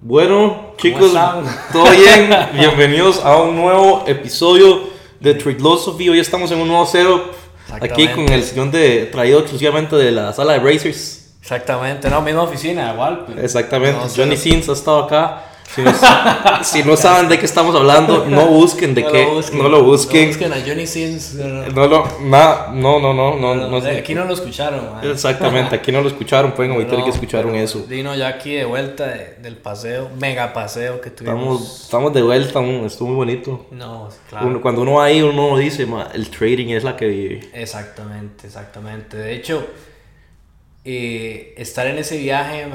Bueno, chicos? ¿todo bien? Bienvenidos a un nuevo episodio de Triglosophy. Hoy estamos en un nuevo setup. Aquí con el sillón de, traído exclusivamente de la sala de Brazers. Exactamente, no, misma oficina, igual. pero- Exactamente. Johnny Sins ha estado acá. Si no, si no saben de qué estamos hablando, no busquen de No qué. lo busquen. No lo busquen. No busquen a Johnny Sins. No, no, No lo, na- no, no, no, no, no, no sé. Aquí no lo escucharon, man. Exactamente, aquí no lo escucharon, pueden omitir No, que escucharon pero eso. Dino ya aquí de vuelta de- del paseo, mega paseo que tuvimos. Estamos, estamos de vuelta, un- estuvo muy bonito. No, claro. Uno- cuando uno va ahí, uno dice, "Ma, el trading es la que vive. Exactamente, exactamente. De hecho, eh, estar en ese viaje,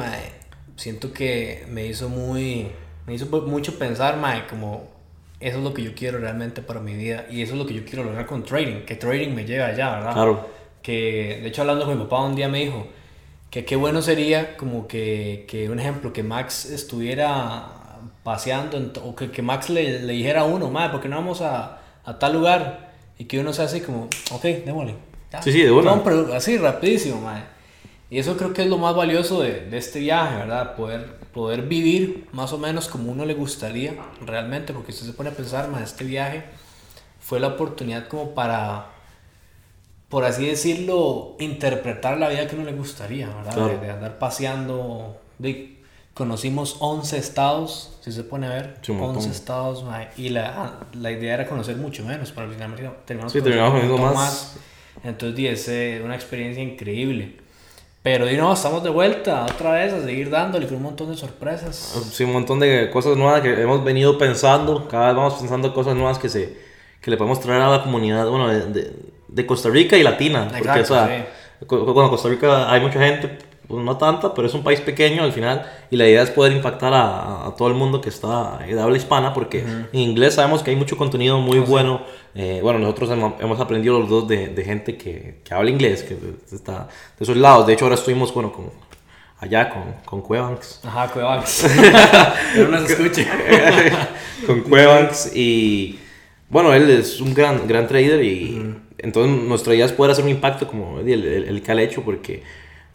siento que me hizo muy, me hizo mucho pensar, mae, como eso es lo que yo quiero realmente para mi vida y eso es lo que yo quiero lograr con trading, que trading me lleve allá, ¿verdad? Claro. Que, de hecho, hablando con mi papá un día me dijo que qué bueno sería como que, que un ejemplo, que Max estuviera paseando en o que, que Max le, le dijera a uno, mae, ¿por qué no vamos a, a tal lugar? Y que uno se hace como, ok, démosle. ya. Sí, sí, de. Compre, así, rapidísimo, mae. Y eso creo que es lo más valioso de, de este viaje, ¿verdad? Poder, poder vivir más o menos como uno le gustaría realmente, porque usted se pone a pensar, mae, este viaje fue la oportunidad como para, por así decirlo, interpretar la vida que uno le gustaría, ¿verdad? Claro. De, de andar paseando, de, conocimos 11 estados, si se pone a ver, Sí, un montón. 11 estados, y la, la idea era conocer mucho menos, pero al final terminamos Sí, terminamos montón más. Entonces, di, es eh, una experiencia increíble. Pero, di, no, estamos de vuelta otra vez a seguir dándole con un montón de sorpresas. Sí, un montón de cosas nuevas que hemos venido pensando. Cada vez vamos pensando cosas nuevas que, se, que le podemos traer a la comunidad bueno, de, de, de Costa Rica y Latina. Porque, Exacto, o sea, cu- bueno, Costa Rica hay mucha gente, pues no tanta, pero es un país pequeño al final. Y la idea es poder impactar a, a todo el mundo que está de habla hispana. Porque en inglés sabemos que hay mucho contenido muy bueno. Eh, bueno, nosotros hemos, aprendido los dos de, de gente que, que habla inglés, que está de esos lados. De hecho, ahora estuvimos bueno, con, allá con, con Cuevanx. Ajá. Pero no se escuche. con Cuevanx y bueno, él es un gran, gran trader y entonces nuestra idea es poder hacer un impacto como el, el, el que ha hecho porque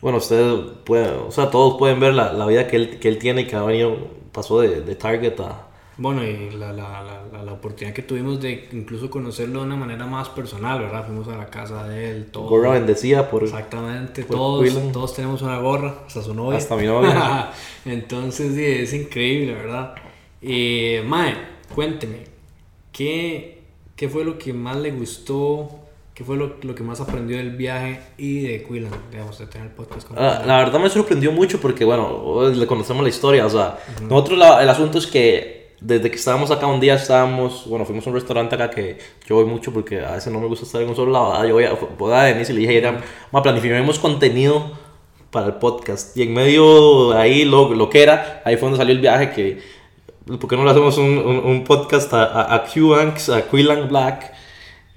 bueno, ustedes pueden, o sea, todos pueden ver la, la vida que él, que él tiene que ha venido, pasó de, de Target a... Bueno, y la, la, la, la, la oportunidad que tuvimos de incluso conocerlo de una manera más personal, ¿verdad? Fuimos a la casa de él, todo. Gorra bendecida por... Exactamente, por todos, Quillen. todos tenemos una gorra, hasta su novia. Hasta mi novia. Entonces, sí, es increíble, ¿verdad? Eh, Mae, cuénteme, ¿qué, ¿qué fue lo que más le gustó? ¿Qué fue lo, lo que más aprendió del viaje y de Quillan, digamos, de tener el podcast con La, la verdad me sorprendió mucho porque, bueno, le conocemos la historia. O sea, nosotros la- el asunto es que desde que estábamos acá un día estábamos, bueno, fuimos a un restaurante acá que yo voy mucho porque a veces no me gusta estar en un solo lado. ¿verdad? Yo voy a, voy a Denise y le dije, era, ma, planifiquemos contenido para el podcast. Y en medio de ahí, lo, lo que era, ahí fue donde salió el viaje que, ¿por qué no le hacemos un, un, un podcast a, a, a Q-Banks, a Quillan Black?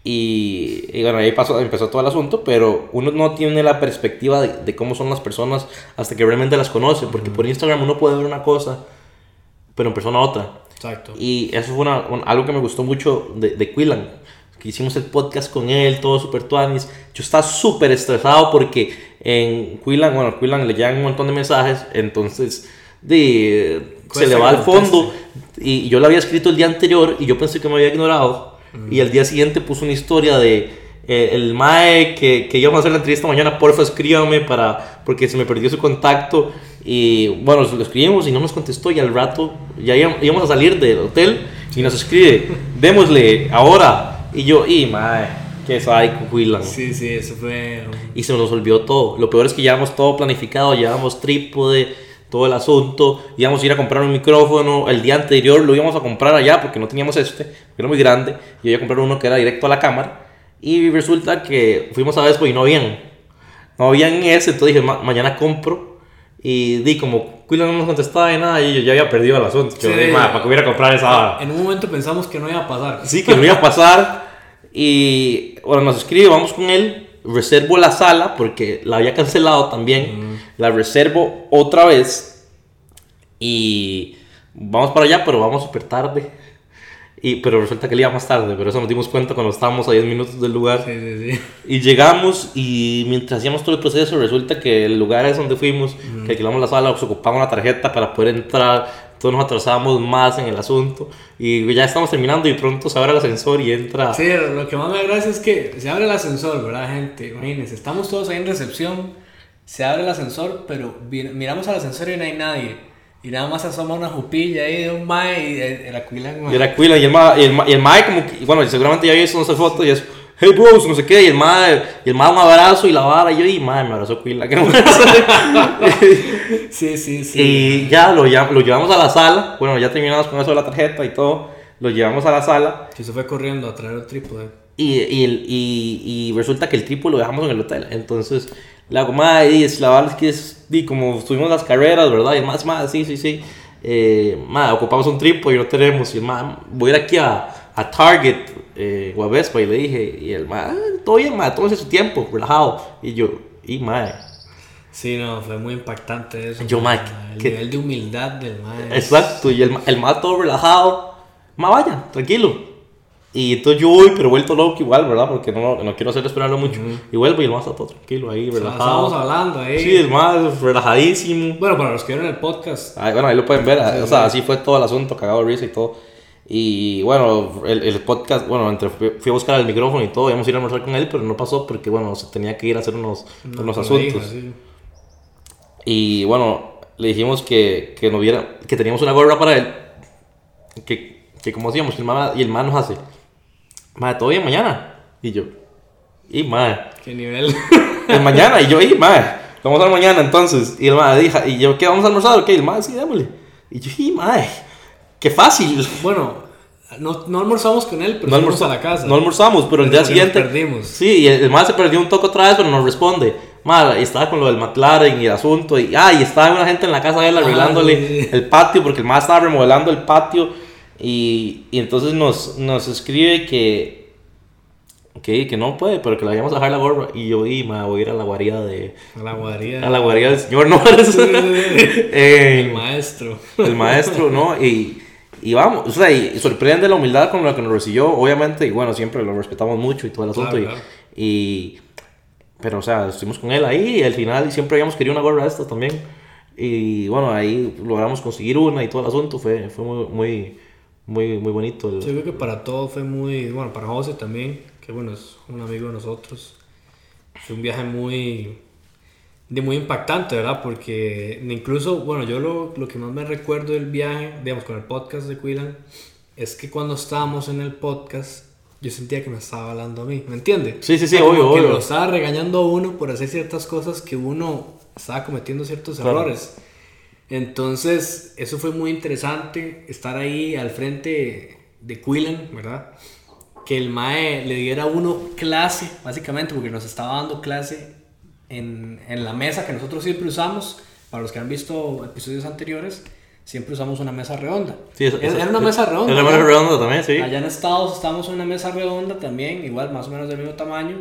Y, y bueno, ahí pasó, empezó todo el asunto, pero uno no tiene la perspectiva de, de cómo son las personas hasta que realmente las conoce, porque por Instagram uno puede ver una cosa, pero en persona otra. Exacto. Y eso fue una- un- algo que me gustó mucho de, de Quillan, que hicimos el podcast con él, todo super tuanis. Yo estaba súper estresado porque en Quillan, bueno, Quillan le llegan un montón de mensajes, entonces de, se le va al fondo. Y yo lo había escrito el día anterior y yo pensé que me había ignorado. Y al día siguiente puso una historia de eh, el Mae que, que íbamos a hacer la entrevista mañana, porfa escríbame para, porque se me perdió su contacto. Y bueno, lo escribimos y no nos contestó. Y al rato ya íbamos, íbamos a salir del hotel y nos escribe, démosle ahora. Y yo, y Mae, que psycho, Willan. Sí, sí, eso fue... Y se nos olvidó todo. Lo peor es que llevamos todo planificado, llevamos trípode, todo el asunto. Íbamos a ir a comprar un micrófono. El día anterior lo íbamos a comprar allá porque no teníamos este, porque era muy grande. Y iba a comprar uno que era directo a la cámara. Y resulta que fuimos a Vespo y no habían. No habían ese, entonces dije, "Ma- mañana compro. Y di como, Quillan no nos contestaba de nada y yo ya había perdido el asunto. Yo Sí. dije, "Ma, ¿para qué hubiera a comprar esa? En un momento pensamos que no iba a pasar. Sí, que no iba a pasar. Y bueno, nos escribe, vamos con él. Reservo la sala porque la había cancelado también. La reservo otra vez. Y vamos para allá, pero vamos súper tarde. Y, pero resulta que él iba más tarde, pero eso nos dimos cuenta cuando estábamos a 10 minutos del lugar. Sí, sí, sí. Y llegamos y mientras hacíamos todo el proceso resulta que el lugar es donde fuimos, que alquilamos la sala, se ocupaba una tarjeta para poder entrar, todos nos atrasábamos más en el asunto y ya estamos terminando y pronto se abre el ascensor y entra... Sí, lo que más me gracia es que se abre el ascensor, ¿verdad, gente? Imagínense, estamos todos ahí en recepción, se abre el ascensor, pero miramos al ascensor y no hay nadie. Y nada más asoma una jupilla ahí de un mae y eh, la cuilan, Y era Quila y el ma, y el, ma- y el mae como que, bueno, seguramente ya visto esa foto y es, hey bros, no sé qué, y el mae, y el mae un abrazo y la vara, y yo, y mae, me abrazó Quila, que Sí, sí, sí. Y ya lo, lo llevamos a la sala, bueno, ya terminamos con eso de la tarjeta y todo, lo llevamos a la sala Sí, se fue corriendo a traer el trípode. y, y, el- y, y resulta que el tripo lo dejamos en el hotel. Entonces, la goma y es la verdad es que es, y como subimos las carreras, ¿verdad? Y más, más, sí, sí, sí. Eh, ocupamos un tripo y no tenemos. Y el ma, voy a ir aquí a, a Target, eh, o a Vespa, y le dije, y el ma, "Ah, todo bien, ma, tómese su tiempo, relajado. Y yo, y ma, Sí, no, fue muy impactante eso. Yo, Mike, El ¿qué- nivel de humildad del mae. Exacto, y el, el todo relajado. Ma, vaya, tranquilo. Y entonces yo voy, pero vuelto loco igual, ¿verdad? Porque no, no quiero hacer esperarlo mucho. Y vuelvo y el ma está todo tranquilo ahí, relajado. Estábamos hablando ahí. Sí, el más relajadísimo. Bueno, para los que vieron el podcast, Ay, bueno, ahí lo pueden ver. o sea, así fue todo el asunto, cagado de risa y todo. Y bueno, el, el podcast, bueno, entre, fui fui a buscar el micrófono y todo, íbamos a ir a almorzar con él, pero no pasó porque, bueno, se tenía que ir a hacer unos, unos asuntos. hija, sí. Y bueno, le dijimos que, que, no viera, que teníamos una gorra para él. Que, que como el man, y el man nos hace, madre, ¿todo bien mañana? Y yo, y madre, Qué nivel. el mañana, y yo, y madre, vamos a mañana entonces. Y el madre dijo, y yo, ¿qué vamos a almorzar? Ok, el madre, sí, démosle. Y yo, y madre, qué fácil. bueno, no, no almorzamos con él, pero No, fuimos a la casa. no almorzamos, pero el día nos siguiente. perdimos. Sí, y el, el se perdió un toque otra vez, pero nos responde. Madre, y estaba con lo del McLaren y el asunto. Y, ah, y estaba una gente en la casa de él Ah, arreglándole sí. el patio, porque el man estaba remodelando el patio. Y, y entonces nos, nos escribe que, que, que no puede, pero que le vayamos a dejar la gorra. Y yo, y ma, voy a ir a la guarida de. A la guarida. A la guarida del señor, no eres. El maestro. el maestro, ¿no? Y, y vamos, o sea, y sorprende la humildad con la que nos recibió, obviamente, y bueno, siempre lo respetamos mucho y todo el asunto. Claro, y, claro. y- pero, o sea, estuvimos con él ahí y al final siempre habíamos querido una gorra de estas también. Y bueno, ahí logramos conseguir una y todo el asunto, fue, fue muy, muy, muy, muy bonito. el- Yo creo que para todos fue muy. Bueno, para José también, que bueno, es un amigo de nosotros. Fue un viaje muy. De muy impactante, ¿verdad? Porque incluso, bueno, yo lo, lo que más me recuerdo del viaje, digamos, con el podcast de Quilan, es que cuando estábamos en el podcast, yo sentía que me estaba hablando a mí, ¿me entiendes? Sí, sí, sí, O sea, como obvio, que obvio. lo estaba regañando a uno por hacer ciertas cosas que uno estaba cometiendo ciertos Claro. errores. Entonces, eso fue muy interesante, estar ahí al frente de Quillen, ¿verdad? Que el MAE le diera a uno clase, básicamente, porque nos estaba dando clase en, en la mesa que nosotros siempre usamos. Para los que han visto episodios anteriores, siempre usamos una mesa redonda. Sí, eso- era, eso- una mesa redonda. Era una mesa redonda también, sí. Allá en Estados estábamos en una mesa redonda también, igual más o menos del mismo tamaño.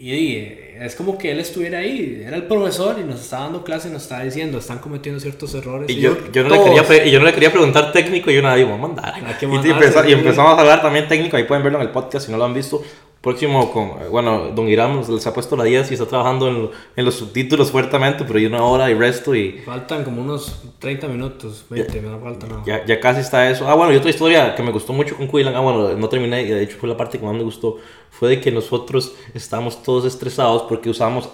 Y, es como que él estuviera ahí, era el profesor y nos estaba dando clase y nos estaba diciendo, están cometiendo ciertos errores. Y yo, yo, no le quería, y yo no le quería preguntar técnico y yo nada, digo, mandar. Y, y empezamos a hablar también técnico, ahí pueden verlo en el podcast si no lo han visto. Próximo con, bueno, Don Irán les ha puesto la 10 y está trabajando en, en los subtítulos fuertemente, pero hay una hora y resto y Faltan como unos 30 minutos, 20, no falta nada. ya, ya casi está eso. Ah, bueno, y otra historia que me gustó mucho con Quillan, ah, bueno, no terminé, y de hecho fue la parte que más me gustó, fue de que nosotros estábamos todos estresados porque usamos,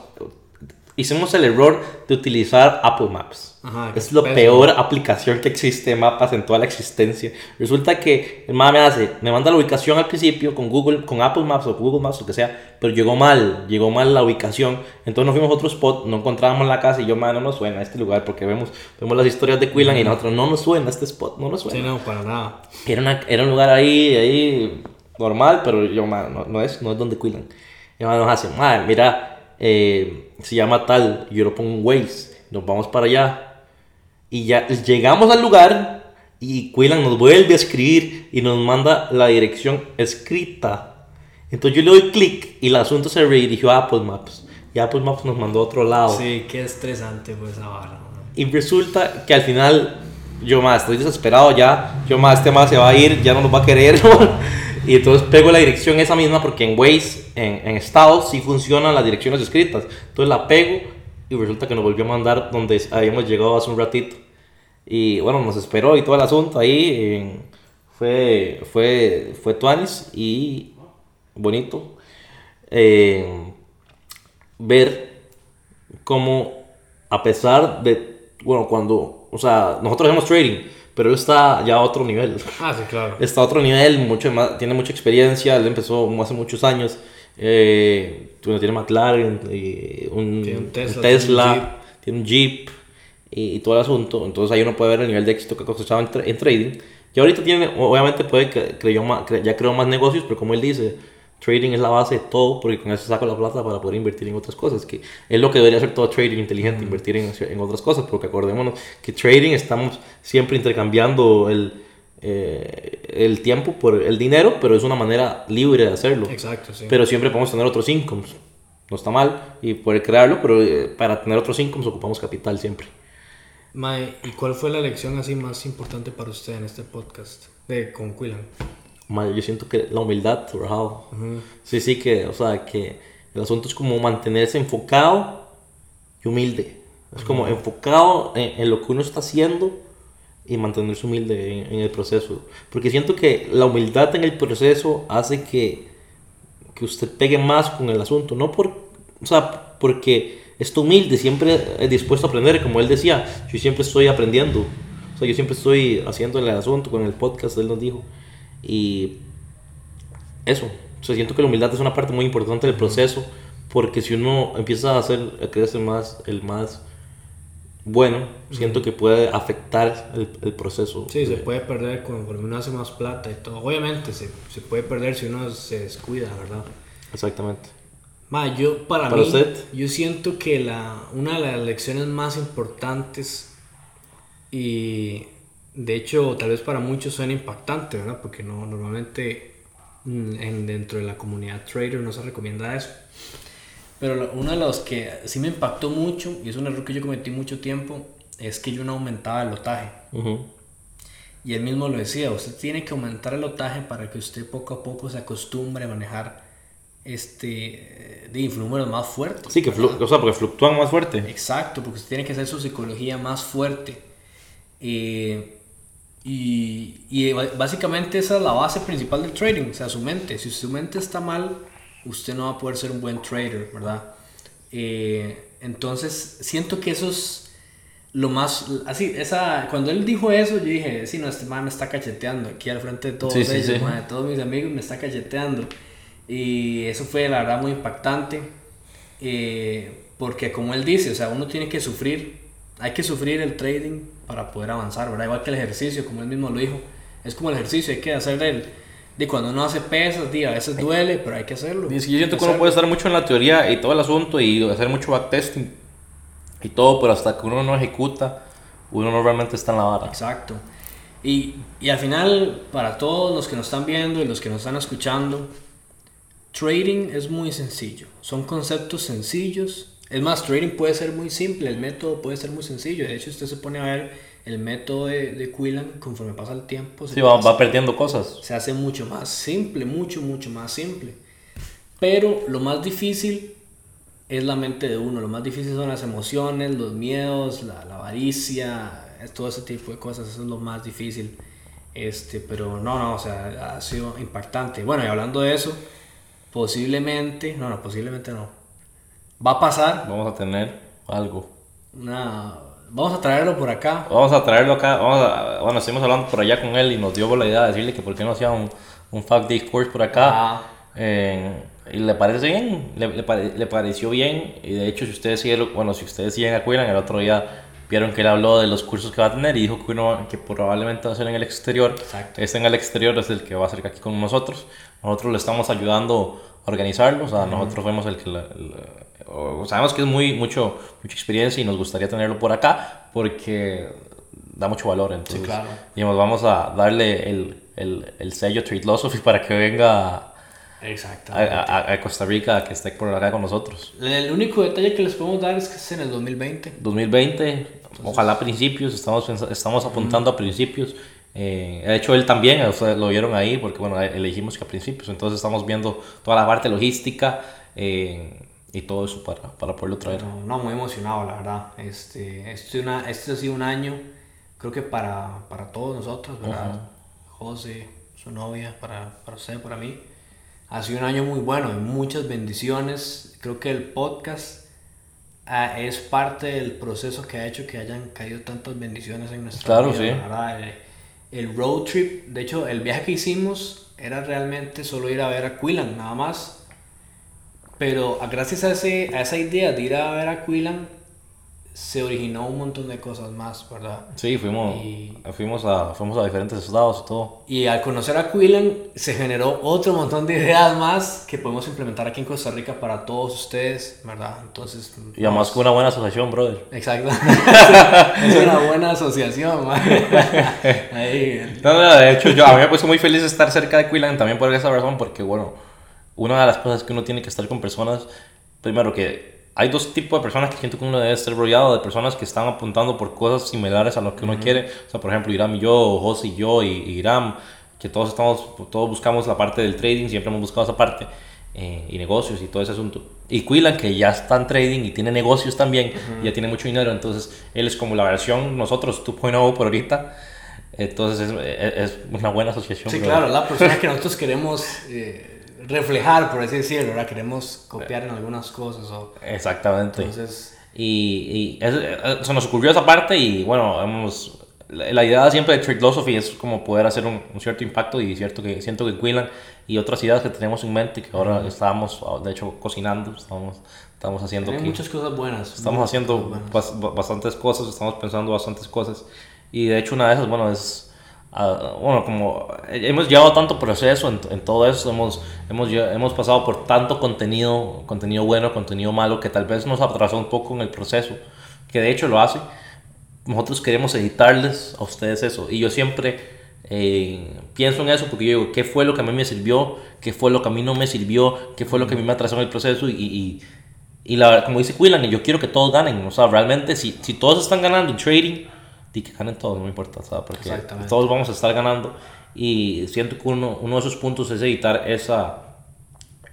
hicimos el error de utilizar Apple Maps. Ajá, es pésimo. peor aplicación que existe de mapas en toda la existencia. Resulta que el mapa me hace, me manda la ubicación al principio con Google, con Apple Maps o Google Maps, lo que sea, pero llegó mal, llegó mal la ubicación. Entonces nos fuimos a otro spot, no encontrábamos la casa y yo, man, no nos suena este lugar porque vemos, vemos las historias de Quillan y nosotros, no nos suena este spot, no nos suena. Sí, no, para nada. Era, una- era un lugar ahí, ahí normal, pero yo, man, no, no es, no es donde Quillan. Y nos hace, man, mira, eh, se llama tal, yo lo pongo en Waze, nos vamos para allá. Y ya llegamos al lugar y Quillan nos vuelve a escribir y nos manda la dirección escrita. Entonces yo le doy clic y el asunto se redirigió a Apple Maps. Y Apple Maps nos mandó a otro lado. Sí, qué estresante fue esa. ¿no? Y resulta que al final yo más estoy desesperado ya, yo más este más se va a ir, ya no nos va a querer. y entonces pego la dirección esa misma porque en Waze, en, en Estados, sí funcionan las direcciones escritas. Entonces la pego y resulta que nos volvió a mandar donde habíamos llegado hace un ratito. Y bueno, nos esperó y todo el asunto ahí. fue, fue, fue Tuanis y bonito eh, ver cómo, a pesar de, bueno, cuando, o sea, nosotros hacemos trading, pero él está ya a otro nivel. Ah, sí, claro. Está a otro nivel, mucho más, tiene mucha experiencia, él empezó hace muchos años. Eh, tiene McLaren, y un, Tesla, tiene un Jeep, y, todo el asunto. Entonces ahí uno puede ver el nivel de éxito que ha cosechado en, en trading. Y ahorita tiene, obviamente puede que creyó más, ya creó más negocios, pero como él dice, trading es la base de todo porque con eso saco la plata para poder invertir en otras cosas, que es lo que debería hacer todo trading inteligente, invertir en, en, otras cosas, porque acordémonos que trading estamos siempre intercambiando el, eh, el tiempo por el dinero, pero es una manera libre de hacerlo. Exacto, sí. Pero siempre podemos tener otros incomes, no está mal, y poder crearlo, pero eh, para tener otros incomes ocupamos capital siempre. Mae, ¿y cuál fue la lección así más importante para usted en este podcast de con Quillan? Yo siento que la humildad, Rahal. Sí, sí, que, o sea, que el asunto es como mantenerse enfocado y humilde. Es como enfocado en, lo que uno está haciendo y mantenerse humilde en, el proceso. Porque siento que la humildad en el proceso hace que, que usted pegue más con el asunto. No por, o sea, porque está humilde, siempre es dispuesto a aprender. Como él decía, yo siempre estoy aprendiendo. O sea, yo siempre estoy haciendo el asunto con el podcast, él nos dijo. Y eso, o sea, siento que la humildad es una parte muy importante del proceso, porque si uno empieza a hacer, a creerse más, el más bueno, siento que puede afectar el, el proceso. Sí, se puede perder cuando uno hace más plata y todo. Obviamente se, se puede perder si uno se descuida, ¿verdad? Exactamente. Ma, yo para, mí, yo siento que la, una de las lecciones más importantes y de hecho, tal vez para muchos suena impactante, ¿verdad? Porque no, normalmente mm, en, dentro de la comunidad trader no se recomienda eso. Pero uno de los que sí me impactó mucho, y es un error que yo cometí mucho tiempo, es que yo no aumentaba el lotaje. Y él mismo lo decía, usted tiene que aumentar el lotaje para que usted poco a poco se acostumbre a manejar este de números más fuertes. Sí, que o sea, porque fluctúan más fuerte. Exacto, porque usted tiene que hacer su psicología más fuerte. Eh, y, y, básicamente esa es la base principal del trading, o sea, su mente. Si su mente está mal, usted no va a poder ser un buen trader, ¿verdad? Eh, entonces, siento que eso es lo más... Así, esa, cuando él dijo eso, yo dije, sí, no, este man me está cacheteando aquí al frente de todos ellos, de todos mis amigos, me está cacheteando. Y eso fue, la verdad, muy impactante. Eh, porque como él dice, o sea, uno tiene que sufrir, hay que sufrir el trading para poder avanzar, ¿verdad? Igual que el ejercicio, como él mismo lo dijo. Es como el ejercicio, hay que hacer el... De cuando uno hace pesas, a veces duele, pero hay que hacerlo. Y es que yo siento que uno puede estar mucho en la teoría y todo el asunto y hacer mucho backtesting y todo, pero hasta que uno no ejecuta, uno no realmente está en la vara. Exacto. Y, y al final, para todos los que nos están viendo y los que nos están escuchando, trading es muy sencillo. Son conceptos sencillos es más, trading puede ser muy simple, el método puede ser muy sencillo. De hecho, usted se pone a ver el método de, de Quillan conforme pasa el tiempo. Se sí, va, perdiendo cosas. Se hace mucho más simple, mucho, mucho más simple. Pero lo más difícil es la mente de uno. Lo más difícil son las emociones, los miedos, la, la avaricia, todo ese tipo de cosas. Eso es lo más difícil. Este, pero no, no, o sea, ha sido impactante. Bueno, y hablando de eso, posiblemente, no, no, posiblemente no va a pasar. Vamos a tener algo. Una, vamos a traerlo por acá. Vamos a traerlo acá. Vamos a, bueno, estuvimos hablando por allá con él y nos dio la idea de decirle que por qué no hacía un, un Fact Discourse por acá. Ah. y le parece bien, le, le, pareció bien. Y de hecho, si ustedes siguen, bueno, si ustedes siguen a el otro día vieron que él habló de los cursos que va a tener y dijo que uno que probablemente va a ser en el exterior. Exacto. Este en el exterior es el que va a ser aquí con nosotros. Nosotros le estamos ayudando a organizarlo, o sea, nosotros fuimos el que sabemos que es muy, mucho, mucha experiencia y nos gustaría tenerlo por acá porque da mucho valor. Entonces, sí, claro. digamos, vamos a darle el, el, el sello Losophy para que venga a, a, Costa Rica, que esté por acá con nosotros. El único detalle que les podemos dar es que es en el 2020. 2020, ojalá principios, estamos, estamos apuntando a principios. Eh, de hecho, él también, ustedes lo vieron ahí, porque bueno, elegimos que a principios, entonces estamos viendo toda la parte logística eh, y todo eso para, para poderlo traer. No, muy emocionado, la verdad. Este, este, una, este ha sido un año, creo que para, para todos nosotros, ¿verdad? José, su novia, para, para usted, para mí. Ha sido un año muy bueno, muchas bendiciones. Creo que el podcast ah, es parte del proceso que ha hecho que hayan caído tantas bendiciones en nuestra vida. Claro, sí. El, el, road trip, de hecho, el viaje que hicimos era realmente solo ir a ver a Quillan, nada más. Pero gracias a, ese, a esa idea de ir a ver a Quillan, se originó un montón de cosas más, ¿verdad? Sí, fuimos, fuimos, a, fuimos a diferentes estados y todo. Y al conocer a Quillan se generó otro montón de ideas más que podemos implementar aquí en Costa Rica para todos ustedes, ¿verdad? Entonces... Y además con una buena asociación, brother. Exacto. es una buena asociación, Ahí. No, no, de hecho, yo, a mí me puesto muy feliz estar cerca de Quillan también por esa razón, porque, bueno, una de las cosas que uno tiene que estar con personas, primero que hay dos tipos de personas que siento que uno debe estar rodeado de personas que están apuntando por cosas similares a lo que uno quiere. O sea, por ejemplo, Iram y yo, José y yo, y, Iram, que todos, estamos, todos buscamos la parte del trading, siempre hemos buscado esa parte, eh, y negocios y todo ese asunto. Y Quillan, que ya está en trading y tiene negocios también, y ya tiene mucho dinero, entonces él es como la versión nosotros 2.0 por ahorita. Entonces es, es, una buena asociación. Sí, claro, la persona que nosotros queremos... Eh, reflejar, por así decirlo, ¿verdad? Queremos copiar en algunas cosas. O... Exactamente. Entonces... Y, y eso, se nos ocurrió esa parte y bueno, hemos... La, idea siempre de Trade Philosophy es como poder hacer un, cierto impacto y cierto que siento que Quillan y otras ideas que tenemos en mente que ahora estábamos, de hecho, cocinando, estamos, estamos haciendo... Hay muchas cosas buenas. Estamos haciendo bastantes cosas, estamos pensando bastantes cosas y de hecho una de esas, bueno, es bueno, como hemos llevado tanto proceso en, en, todo eso, hemos, hemos, hemos pasado por tanto contenido, contenido bueno, contenido malo, que tal vez nos atrasó un poco en el proceso, que de hecho lo hace. Nosotros queremos editarles a ustedes eso. Y yo siempre eh, pienso en eso porque yo digo, ¿qué fue lo que a mí me sirvió? ¿Qué fue lo que a mí no me sirvió? ¿Qué fue lo que a mí me atrasó en el proceso? Y, y, y la, como dice Quillan, yo quiero que todos ganen. O sea, realmente, si, si todos están ganando en trading, y que ganen todos, no me importa, ¿sabes? Porque todos vamos a estar ganando y siento que uno, uno de esos puntos es evitar esa,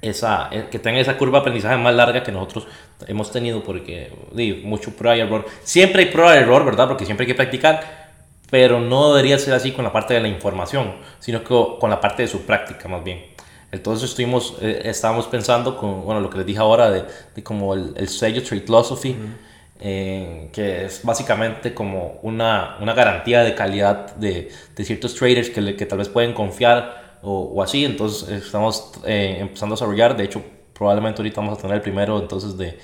esa, eh, que tenga esa curva de aprendizaje más larga que nosotros hemos tenido porque di, mucho prueba y error. Siempre hay prueba y error, ¿verdad? Porque siempre hay que practicar, pero no debería ser así con la parte de la información, sino que con la parte de su práctica más bien. Entonces estuvimos, eh, estábamos pensando con, bueno, lo que les dije ahora de, de como el, el sello Trade Philosophy, eh, que es básicamente como una, una garantía de calidad de, de ciertos traders que, que, tal vez pueden confiar o, o así. Entonces estamos eh, empezando a desarrollar, de hecho probablemente ahorita vamos a tener el primero entonces de,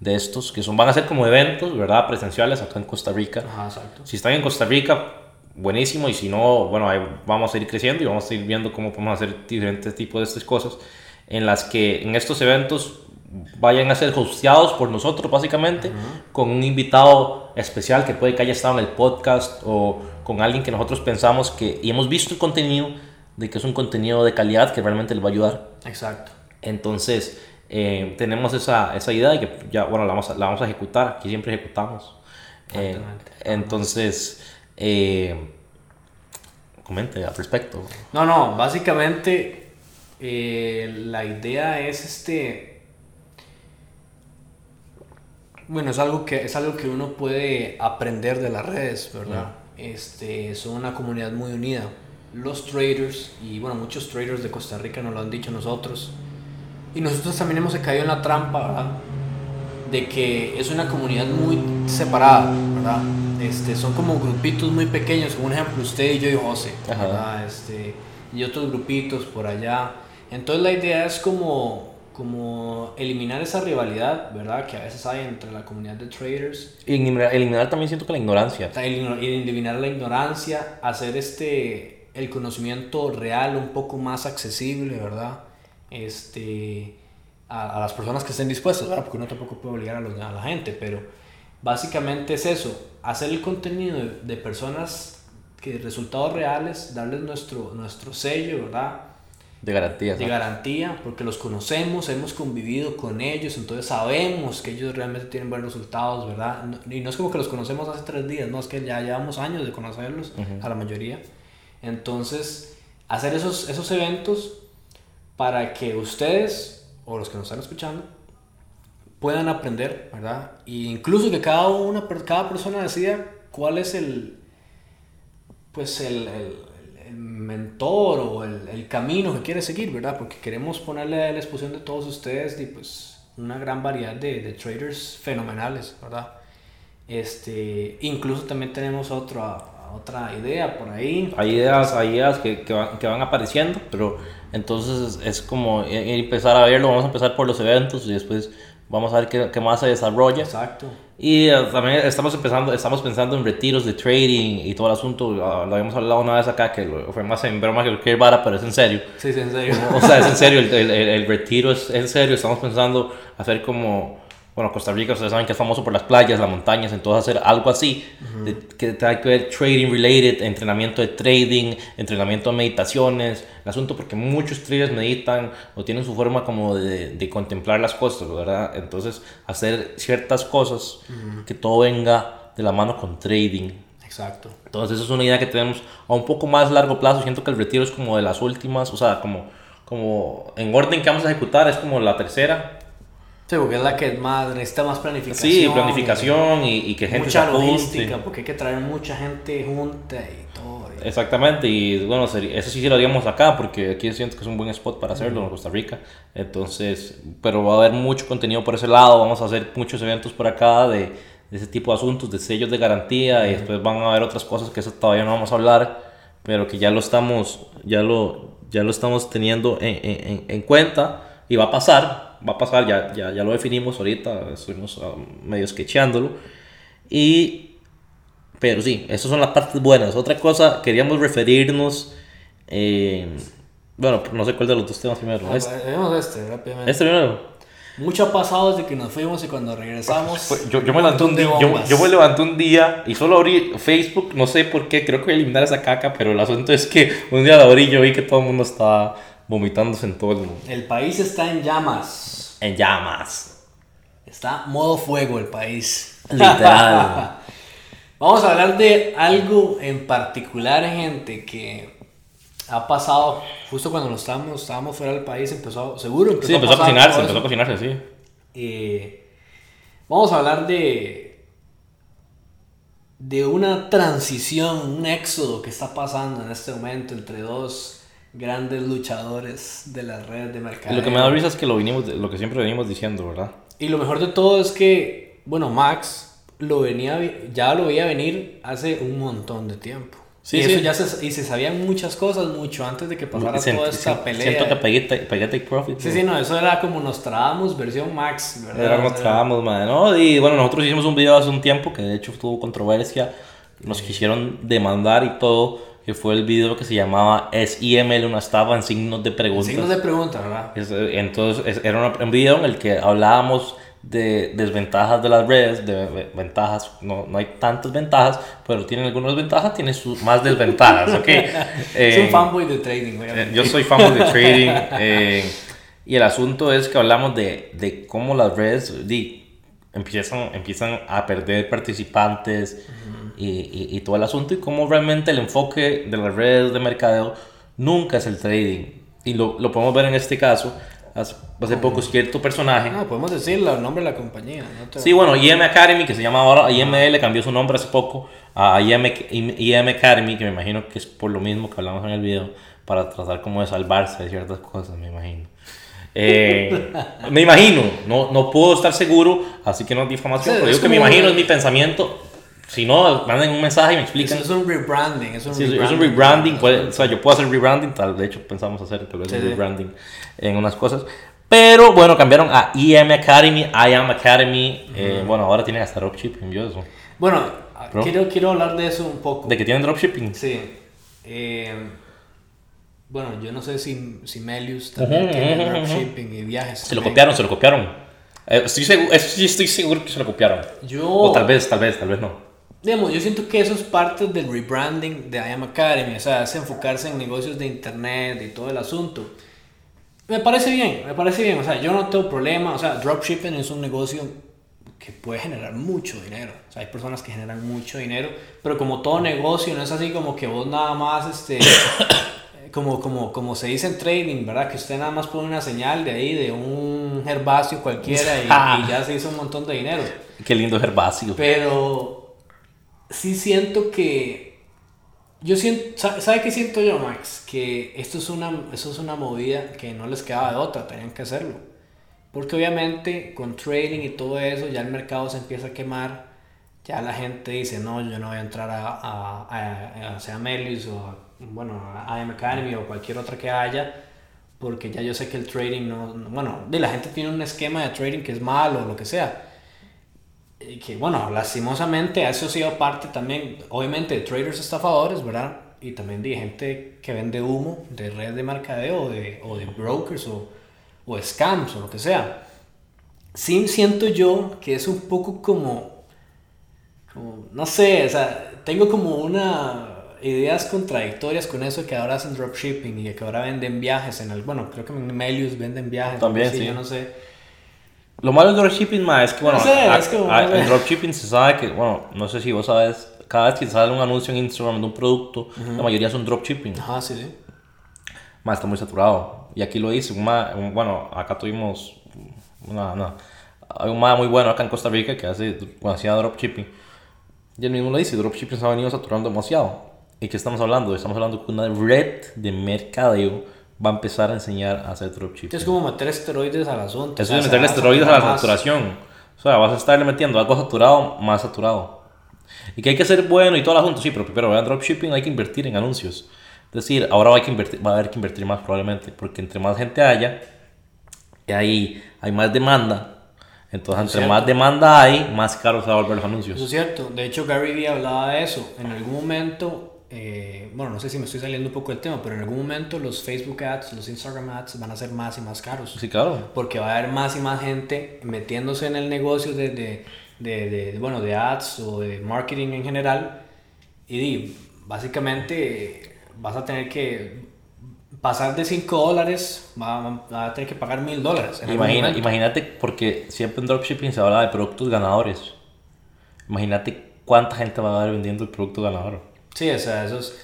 de estos, que son, van a ser como eventos, ¿verdad? Presenciales acá en Costa Rica. Si están en Costa Rica, buenísimo, y si no, bueno, ahí vamos a ir creciendo y vamos a ir viendo cómo podemos hacer diferentes tipos de estas cosas, en las que en estos eventos vayan a ser hosteados por nosotros básicamente, con un invitado especial que puede que haya estado en el podcast o con alguien que nosotros pensamos que, y hemos visto el contenido, de que es un contenido de calidad que realmente les va a ayudar. Exacto. Entonces, eh, tenemos esa, esa, idea y que ya, bueno, la vamos a, la vamos a ejecutar, aquí siempre ejecutamos. Eh, entonces, eh, comente al respecto. No, no, básicamente la idea es este Bueno, es algo que, es algo que uno puede aprender de las redes, ¿verdad? Este, son una comunidad muy unida. Los traders, y bueno, muchos traders de Costa Rica nos lo han dicho nosotros. Y nosotros también hemos caído en la trampa, ¿verdad? De que es una comunidad muy separada, ¿verdad? Este, son como grupitos muy pequeños, como un ejemplo, usted y yo y José, ¿verdad? Este, y otros grupitos por allá. Entonces la idea es como como eliminar esa rivalidad, ¿verdad? Que a veces hay entre la comunidad de traders. eliminar, también siento que la ignorancia. Eliminar la ignorancia, hacer este, el conocimiento real un poco más accesible, ¿verdad? Este, a, las personas que estén dispuestas, ¿verdad? Porque uno tampoco puede obligar a, los, a la gente, pero básicamente es eso, hacer el contenido de, personas que resultados reales, darles nuestro, nuestro sello, ¿verdad? De garantía. de garantía, porque los conocemos, hemos convivido con ellos, entonces sabemos que ellos realmente tienen buenos resultados, ¿verdad? Y no es como que los conocemos hace tres días, no, es que ya llevamos años de conocerlos, a la mayoría. Entonces, hacer esos, esos eventos para que ustedes, o los que nos están escuchando, puedan aprender, ¿verdad? E incluso que cada, una, cada persona decida cuál es el, pues el, el- el mentor o el, el camino que quiere seguir, ¿verdad? Porque queremos ponerle a la exposición de todos ustedes y pues una gran variedad de, de traders fenomenales, ¿verdad? Este, incluso también tenemos otra, otra idea por ahí. Hay ideas, hay ideas que, que, van, apareciendo, pero entonces es, como e- e- empezar a verlo. Vamos a empezar por los eventos y después vamos a ver qué, qué más se desarrolla. Exacto. Y eh, también estamos empezando, estamos pensando en retiros de trading y todo el asunto. ah, Lo habíamos hablado una vez acá que lo- fue más en broma que cualquier vara, pero es en serio. Sí, sí, en serio. O sea, es en serio, el, el- el- el retiro es en serio. Estamos pensando hacer como, bueno, Costa Rica, ustedes saben que es famoso por las playas, las montañas, entonces hacer algo así, de- que tenga que ver trading related, entrenamiento de trading, entrenamiento de meditaciones, el asunto porque muchos traders meditan o tienen su forma como de, de contemplar las cosas, ¿verdad? Entonces, hacer ciertas cosas que todo venga de la mano con trading. Exacto. Entonces, eso es una idea que tenemos a un poco más largo plazo. Siento que el retiro es como de las últimas, o sea, como, como en orden que vamos a ejecutar, es como la tercera. Sí, porque es la que más necesita más planificación. Sí, planificación y, y que gente mucha se logística, porque hay que traer mucha gente junta y todo. y- Exactamente, y bueno, eso sí lo haríamos acá, porque aquí siento que es un buen spot para hacerlo en Costa Rica. Entonces, pero va a haber mucho contenido por ese lado, vamos a hacer muchos eventos por acá de, de ese tipo de asuntos, de sellos de garantía, y después van a haber otras cosas que eso todavía no vamos a hablar, pero que ya lo estamos, ya lo, ya lo estamos teniendo en, en- en- en cuenta y va a pasar, va a pasar, ya, ya, ya lo definimos ahorita, estuvimos ah, medio sketchándolo. Y pero sí, esas son las partes buenas. Otra cosa, queríamos referirnos. eh, bueno, no sé cuál de los dos temas primero. Ah, Este, Vemos este rápidamente. este primero. Mucho ha pasado desde que nos fuimos y cuando regresamos. Fue- Yo, yo me levanté un día, yo, yo me levanté un día y solo abrí Facebook, no sé por qué, creo que voy a eliminar esa caca, pero el asunto es que un día la abrí y yo vi que todo el mundo estaba vomitándose en todo el mundo. El país está en llamas. En llamas. Está modo fuego el país. Literal. Vamos a hablar de algo en particular, gente, que ha pasado justo cuando nos estábamos, estábamos fuera del país. Empezó, seguro empezó, Sí, empezó a pasar cocinarse, empezó a cocinarse, sí. Eh, vamos a hablar de de una transición, un éxodo que está pasando en este momento entre dos grandes luchadores de las redes de mercado. lo que me da risa es que lo, vinimos, lo que siempre venimos diciendo, ¿verdad? Y lo mejor de todo es que, bueno, Max lo venía, ya lo veía venir hace un montón de tiempo. Sí, y, sí. Eso ya se, y se sabían muchas cosas mucho antes de que pasara Sent- toda esta sent- pelea. Siento que pegué, ta- pegué Take Profit. Sí, ¿no? sí, no, eso era como Nostradamus versión Max, ¿verdad? Era O nos sea, trabamos, madre, ¿no? Y bueno, nosotros hicimos un video hace un tiempo que de hecho tuvo controversia. Nos quisieron demandar y todo. Que fue el video que se llamaba SIML, una estafa en signos de preguntas. Signos de pregunta, ¿verdad? Es, eh, entonces es- era un video en el que hablábamos de desventajas de las redes, de ve- ventajas, no, no hay tantas ventajas, pero tienen algunas ventajas, tienen sus más desventajas, ¿ok? es Eh, un fanboy de trading, eh, obviamente. Yo soy fan de trading eh, y el asunto es que hablamos de, de cómo las redes di, empiezan, empiezan a perder participantes y, y- y todo el asunto y cómo realmente el enfoque de las redes de mercadeo nunca es el trading. Y lo, lo podemos ver en este caso. Hace, hace poco cierto personaje. No, podemos decirle el nombre de la compañía. ¿no? Te- Sí, bueno, IM Academy, que se llama ahora IML, cambió su nombre hace poco a IM, IM Academy, que me imagino que es por lo mismo que hablamos en el video, para tratar como de salvarse de ciertas cosas, me imagino. Eh, me imagino, no, no puedo estar seguro, así que no es difamación, Sí, pero es digo que me imagino, es mi pensamiento. Si no, manden un mensaje y me Eso explican. es un rebranding. Es un Sí, rebranding. o sea, yo puedo hacer rebranding, tal, de hecho pensamos hacer tal vez Sí, un rebranding en unas cosas. Pero bueno, cambiaron a EM Academy, I Am Academy. eh, bueno, ahora tienen hasta dropshipping, yo eso. Bueno, quiero, quiero hablar de eso un poco. De que tienen dropshipping. Sí. Eh, bueno, yo no sé si, si Melius también Ujú, tiene ujú, ujú. dropshipping y viajes. Se lo copiaron, se lo copiaron. Eh, estoy seguro, eso estoy seguro que se lo copiaron. Yo, O tal vez, tal vez, tal vez no. Digamos, yo siento que eso es parte del rebranding de I Am Academy. O sea, es enfocarse en negocios de internet y todo el asunto. Me parece bien, me parece bien. O sea, yo no tengo problema. O sea, dropshipping es un negocio que puede generar mucho dinero. O sea, hay personas que generan mucho dinero, pero como todo negocio, no es así como que vos nada más, este, como, como, como se dice en trading, ¿verdad? Que usted nada más pone una señal de ahí, de un herbáceo cualquiera y, y ya se hizo un montón de dinero. Qué lindo herbáceo. Pero sí siento que yo siento, ¿sabe qué siento yo, Max? Que esto es una, eso es una movida que no les quedaba de otra, tenían que hacerlo. Porque obviamente con trading y todo eso ya el mercado se empieza a quemar, ya la gente dice, no, yo no voy a entrar a, a, a, a sea Melis o a, bueno, a IM Academy o cualquier otra que haya, porque ya yo sé que el trading no, bueno, de la gente tiene un esquema de trading que es malo o lo que sea que bueno, lastimosamente eso ha sido parte también, obviamente, de traders estafadores, ¿verdad? Y también de gente que vende humo de redes de mercadeo o de, o de brokers o, o scams o lo que sea. Sí siento yo que es un poco como, como, no sé, o sea, tengo como una ideas contradictorias con eso que ahora hacen dropshipping y que ahora venden viajes en el, bueno, creo que en Melius venden viajes. También, sí. Yo no sé lo malo del dropshipping, ma, es que, bueno, el dropshipping se sabe que, bueno, no sé si vos sabes, cada vez que sale un anuncio en Instagram de un producto, la mayoría son dropshipping. Ajá, sí, sí. Ma, está muy saturado. Y aquí lo hice, un bueno, acá tuvimos una, una, hay un ma muy bueno acá en Costa Rica que hace, hacía dropshipping. Y él mismo lo dice, dropshipping se ha venido saturando demasiado. ¿Y qué estamos hablando? Estamos hablando de una red de mercadeo va a empezar a enseñar a hacer dropshipping. Es como meter esteroides al asunto. Eso es meterle esteroides a la saturación. O sea, vas a estarle metiendo algo saturado, más saturado. Y que hay que ser bueno y todo el asunto, sí, pero primero, en dropshipping hay que invertir en anuncios. Es decir, ahora va, que invertir, va a haber que invertir más probablemente, porque entre más gente haya, y ahí hay más demanda. Entonces, entre más demanda hay, más caro se va a volver los anuncios. Eso es cierto. De hecho, Gary Vee hablaba de eso. En algún momento eh, bueno, no sé si me estoy saliendo un poco del tema, pero en algún momento los Facebook ads, los Instagram ads van a ser más y más caros. Sí, claro. Porque va a haber más y más gente metiéndose en el negocio de, de, de, bueno, de ads o de marketing en general. Y básicamente vas a tener que pasar de 5 dólares, va, a tener que pagar 1000 dólares. Imagina, imagínate, porque siempre en dropshipping se habla de productos ganadores. Imagínate cuánta gente va a haber vendiendo el producto ganador. Sí, o sea, eso es,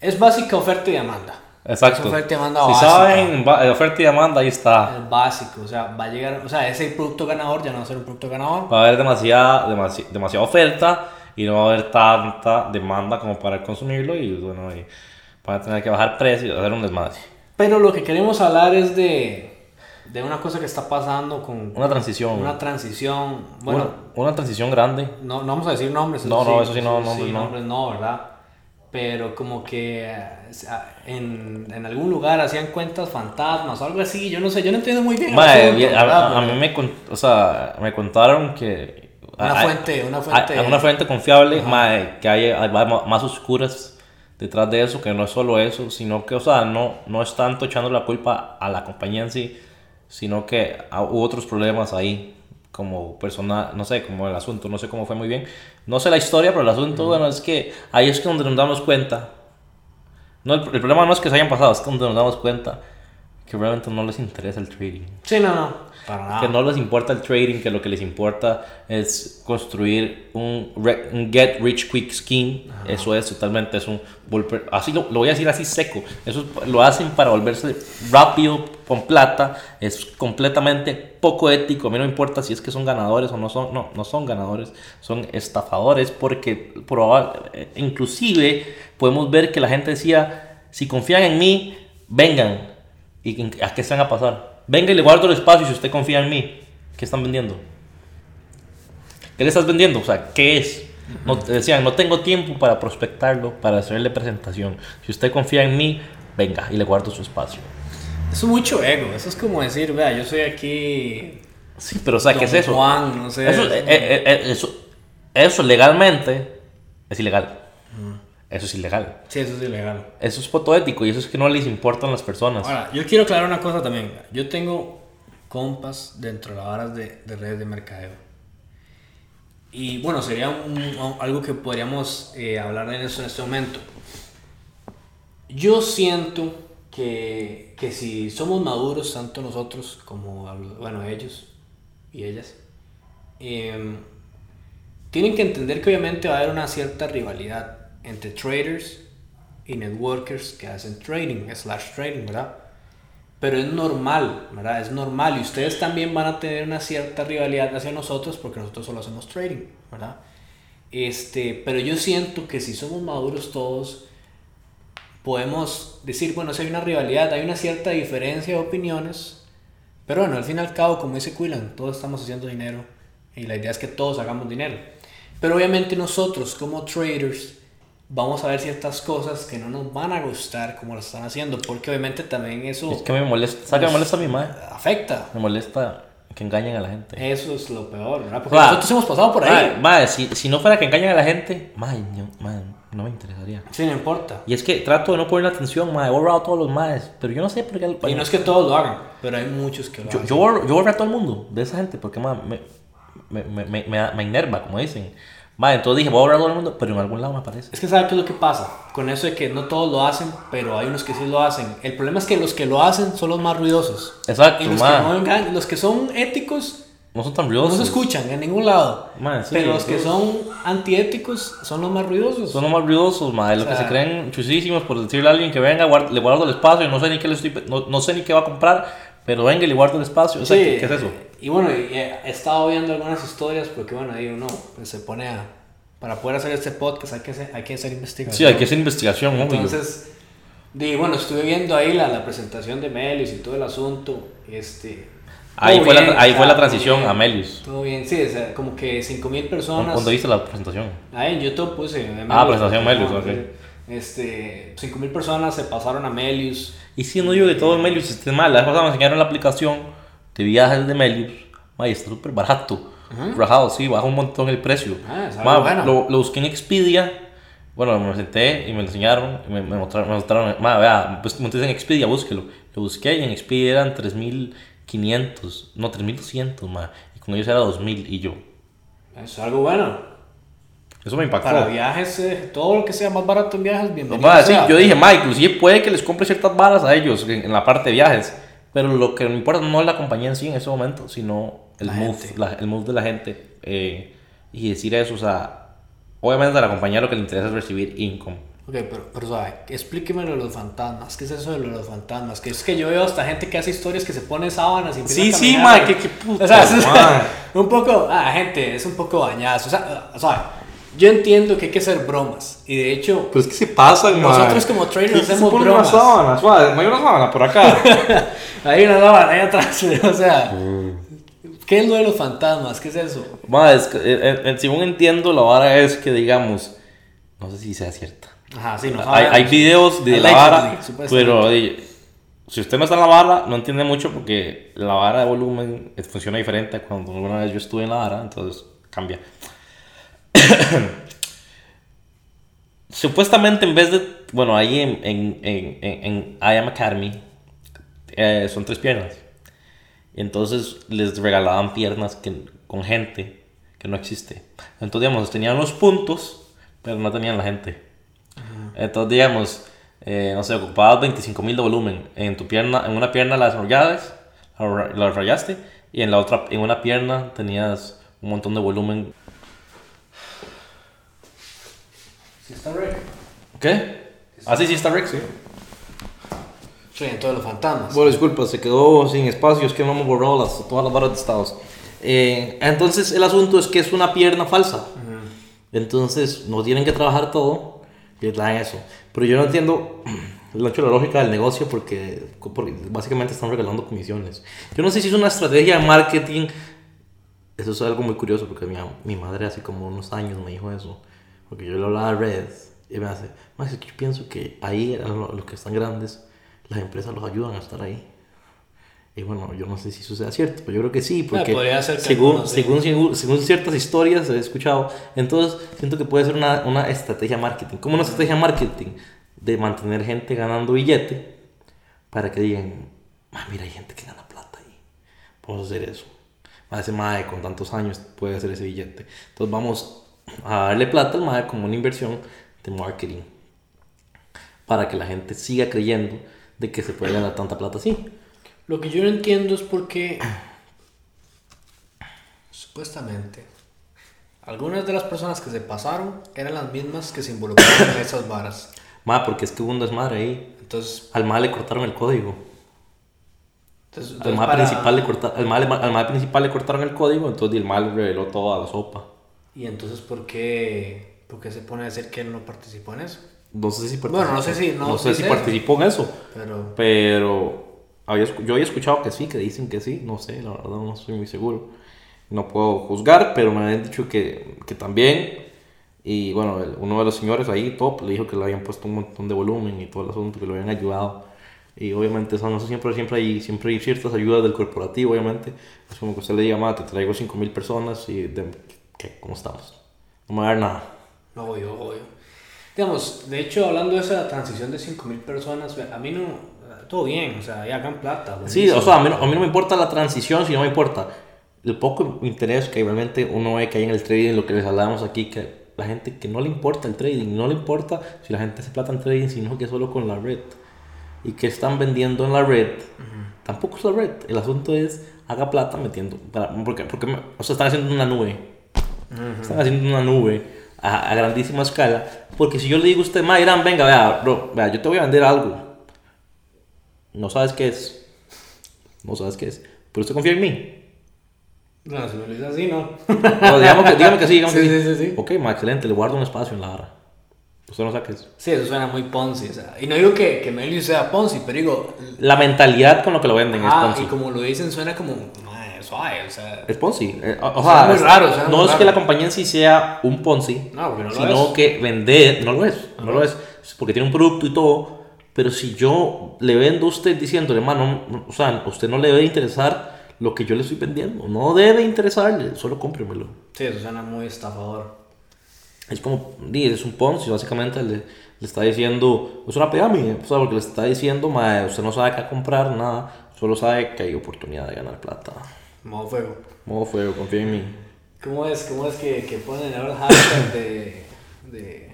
es básica oferta y demanda. Exacto. Es oferta y demanda si saben, oferta y demanda, ahí está. Es básico, o sea, va a llegar, o sea, ese producto ganador ya no va a ser un producto ganador. Va a haber demasiada, demasiada, oferta y no va a haber tanta demanda como para consumirlo y bueno, y van a tener que bajar precios y hacer un desmadre. Pero lo que queremos hablar es de, de una cosa que está pasando con... Una transición. Una transición, bueno... Una, transición grande. No, no vamos a decir nombres. No, no, eso sí, no, nombres, sí, no. nombres no, ¿verdad? pero como que en, en, algún lugar hacían cuentas fantasmas o algo así, yo no sé, yo no entiendo muy bien. a, mí me, o sea, me contaron que... Una fuente, una fuente... Una fuente confiable, que hay, hay, más oscuras detrás de eso, que no es solo eso, sino que, o sea, no, no es tanto echando la culpa a la compañía en sí, sino que hubo otros problemas ahí como persona, no sé, como el asunto, no sé cómo fue muy bien. No sé la historia, pero el asunto, bueno, es que ahí es donde nos damos cuenta. No, el, problema no es que se hayan pasado, es donde nos damos cuenta que realmente no les interesa el trading. Sí, no, no. Que no les importa el trading, que lo que les importa es construir un, get rich quick scheme. Eso es totalmente, es un así lo, lo, voy a decir así seco. Eso lo hacen para volverse rápido con plata. Es completamente poco ético. A mí no me importa si es que son ganadores o no son, no, no son ganadores, son estafadores porque probable, inclusive podemos ver que la gente decía, si confían en mí, vengan. ¿Y a qué se van a pasar? Venga y le guardo el espacio si usted confía en mí. ¿Qué están vendiendo? ¿Qué le estás vendiendo? O sea, ¿qué es? No, decían, no tengo tiempo para prospectarlo, para hacerle presentación. Si usted confía en mí, venga y le guardo su espacio. Eso es mucho ego. Eso es como decir, vea, yo soy aquí. Sí, pero o sea, ¿qué es eso? Juan, no sé. Eso, eh, eh, eh, eso, eso, legalmente es ilegal. Eso es ilegal. Sí, eso es ilegal. Eso es fotoético y eso es que no les importan las personas. Ahora, yo quiero aclarar una cosa también. Yo tengo compas dentro de las varas de, de redes de mercadeo. Y bueno, sería algo que podríamos eh, hablar de eso en este momento. Yo siento que, que si somos maduros, tanto nosotros como bueno, ellos y ellas, em, tienen que entender que obviamente va a haber una cierta rivalidad entre traders y networkers que hacen trading, slash trading, ¿verdad? Pero es normal, ¿verdad? Es normal y ustedes también van a tener una cierta rivalidad hacia nosotros porque nosotros solo hacemos trading, ¿verdad? Este, pero yo siento que si somos maduros todos, podemos decir, bueno, si hay una rivalidad, hay una cierta diferencia de opiniones, pero bueno, al fin y al cabo, como dice Quillan, todos estamos haciendo dinero y la idea es que todos hagamos dinero. Pero obviamente nosotros como traders vamos a ver ciertas cosas que no nos van a gustar como lo están haciendo, porque obviamente también eso... Es que me molesta, ¿sabes que me molesta a mi madre? Afecta. Me molesta que engañen a la gente. Eso es lo peor, ¿verdad? Porque nosotros hemos pasado por ahí. Madre, si, si, no fuera que engañen a la gente, madre, no, me interesaría. Sí, no importa. Y es que trato de no poner atención, madre, he borrado a todos los madres, pero yo no sé por qué... Y no es que todos lo hagan, pero hay muchos que lo yo, hagan. Yo borro, yo borro a todo el mundo de esa gente, porque madre, me, me, me, me, me enerva, como dicen. Vale, entonces dije, voy a hablar todo el mundo, pero en algún lado me aparece. Es que ¿sabes qué es lo que pasa? Con eso de que no todos lo hacen, pero hay unos que sí lo hacen. El problema es que los que lo hacen son los más ruidosos. Exacto, y los, que, los que son éticos no son tan ruidosos. No se escuchan en ningún lado. pero los que son antiéticos son los más ruidosos. Son los más ruidosos, madre. Los que se creen chusísimos por decirle a alguien que venga, le guardo el espacio, no sé ni qué le estoy, no, no sé ni qué va a comprar, pero venga y le guardo el espacio. O sea, ¿qué, es eso? Y bueno, he estado viendo algunas historias porque bueno, ahí uno pues, se pone a para poder hacer este podcast hay que hacer, hay que hacer investigación. Sí, hay que hacer investigación, Entonces, di, bueno, estuve viendo ahí la, la, presentación de Melius y todo el asunto. Este, ahí fue, la, ahí fue la transición a Melius. Todo bien, sí, o sea, como que 5.000 personas. ¿Cuándo viste la presentación? Ahí en YouTube puse. ah, presentación Melius, ok. Este, 5.000 personas se pasaron a Melius. Y si no digo que todo Melius esté mal, la vez pasada me enseñaron la aplicación de viajes de Melius. Ay, está súper barato. Rajado, sí, baja un montón el precio. Ah, lo, lo, busqué en Expedia. Bueno, me senté y me lo enseñaron. Y me, me mostraron, me mostraron ma, vea, pues en Expedia, búsquelo. Lo busqué y en Expedia eran 3500, no 3200, ma. Y con ellos era 2000 y yo. Eso es algo bueno. Eso me impactó. Para viajes, eh, todo lo que sea más barato en viajes, bienvenido. No, sí, yo dije, ma, inclusive puede que les compre ciertas balas a ellos en, en la parte de viajes. Pero lo que me importa no es la compañía en sí en ese momento, sino el, move, el move de la gente. Eh, y decir eso, o sea, obviamente a la compañía lo que le interesa es recibir income. Ok, pero, pero ¿sabe? explíqueme lo de los fantasmas. ¿Qué es eso de los fantasmas? Que es que yo veo hasta gente que hace historias que se pone sábanas y Sí, sí, ma, que, puto. O sea, un poco, ah, gente, es un poco bañazo. O sea, sea, yo entiendo que hay que hacer bromas. Y de hecho. Pues que se pasan, Nosotros como traders hacemos bromas. Una sábana, suave, hay una sábana por acá. hay una sábana ahí atrás, o sea. ¿Qué es lo de los fantasmas? ¿Qué es eso? Ma, es que, eh, eh, según entiendo, la vara es que, digamos. No sé si sea cierta. Ajá, sí, no Hay, hay videos de la vara, pero. si usted no está en la vara, no entiende mucho porque la vara de volumen funciona diferente cuando alguna vez yo estuve en la vara, entonces cambia. Supuestamente en vez de, bueno, ahí en, en, en, en I Am Academy eh, son tres piernas. Entonces les regalaban piernas que, con gente que no existe. Entonces, digamos, tenían los puntos, pero no tenían la gente. Entonces, digamos, eh, no sé, ocupabas 25 mil de volumen. En tu pierna, en una pierna las enrollaste, la rayaste, y en la otra, en una pierna tenías un montón de volumen está Rick? ¿Qué? Ah, sí, sí está Rick, sí. Sí, en todos los fantasmas. Bueno, disculpa, se quedó sin espacio, es que no hemos borrado las, todas las barras de estados. Eh, entonces, el asunto es que es una pierna falsa. Entonces, no tienen que trabajar todo y les dan eso. Pero yo no entiendo la lógica del negocio porque, porque, básicamente están regalando comisiones. Yo no sé si es una estrategia de marketing. Eso es algo muy curioso porque mi, mi madre hace como unos años me dijo eso. Porque yo le hablaba a Red y me hace, más es que yo pienso que ahí los, que están grandes, las empresas los ayudan a estar ahí. Y bueno, yo no sé si eso sea cierto, pero yo creo que sí, porque según, según, según, según, ciertas historias he escuchado, entonces siento que puede ser una, una estrategia marketing. como una estrategia marketing? De mantener gente ganando billete para que digan, ah, mira, hay gente que gana plata ahí, vamos a hacer eso. Ese mae con tantos años puede hacer ese billete. Entonces vamos a darle plata al MAE como una inversión de marketing para que la gente siga creyendo de que se puede ganar tanta plata así. Lo que yo no entiendo es por qué, supuestamente, algunas de las personas que se pasaron eran las mismas que se involucraron en esas varas. Ma, porque es que hubo un desmadre ahí. Entonces, Al mal le cortaron el código. entonces, Al mal, para- principal le corta- al, mal, al principal le cortaron el código, entonces el mal reveló toda la sopa. ¿Y entonces por qué, por qué se pone a decir que él no participó en eso? No sé si Bueno, no sé si- no sé sé si participó en eso, Pero, pero había yo había escuchado que sí, que dicen que sí, no sé, la verdad no estoy muy seguro. No puedo juzgar, pero me habían dicho que, que también. Y bueno, uno de los señores ahí, top, le dijo que le habían puesto un montón de volumen y todo el asunto, que lo habían ayudado. Y obviamente, eso, no sé, siempre, siempre, hay, siempre hay ciertas ayudas del corporativo, obviamente. Es como que usted le diga, "Ma, te traigo 5 mil personas y, de, ¿qué? ¿Cómo estamos? No me va a dar nada. no, obvio, obvio. Digamos, de hecho, hablando de esa transición de 5.000 personas, a mí no, todo bien, o sea, ya hagan plata. Sí, o sea, a mí, no, a mí no me importa la transición, sino me importa el poco interés que realmente uno ve que hay en el trading, lo que les hablábamos aquí, que la gente que no le importa el trading, no le importa si la gente hace plata en trading, sino que solo con la red. Y que están vendiendo en la red, tampoco es la red. El asunto es, haga plata metiendo, porque, porque o sea, están haciendo una nube. Están haciendo una nube a, a grandísima escala. Porque si yo le digo a usted, ma, Irán, venga, vea, bro, vea, yo te voy a vender algo. No sabes qué es. No sabes qué es. Pero usted confía en mí. No, si me lo dice así, no. No, digamos que, dígame que sí, dígame Sí, que sí, sí, sí. Ok, ma, excelente, le guardo un espacio en la barra. Usted no sabe qué es. Sí, eso suena muy Ponzi, o sea, y no digo que, que Melius sea Ponzi, pero digo, La mentalidad con lo que lo venden ah, es Ponzi. y como lo dicen, suena como, "Mae, suave, o sea, Es Ponzi. Eh, o- o sea, muy es- raro, suena no muy es que la compañía en sí sea un Ponzi, No, no sino es. que vender, no lo es, no lo es, porque tiene un producto y todo, pero si yo le vendo a usted diciéndole, mano, no- o sea, usted no le debe interesar lo que yo le estoy vendiendo, no debe interesarle, solo cómpremelo. sí, eso suena muy estafador. Es como, es un Ponzi, básicamente le, le está diciendo, es una pirámide, o sea, porque le está diciendo, mae, usted no sabe qué comprar, nada, solo sabe que hay oportunidad de ganar plata. Modo fuego. Modo fuego, confía en mí. ¿Cómo es, cómo es que, que ponen ahora hashtag de, de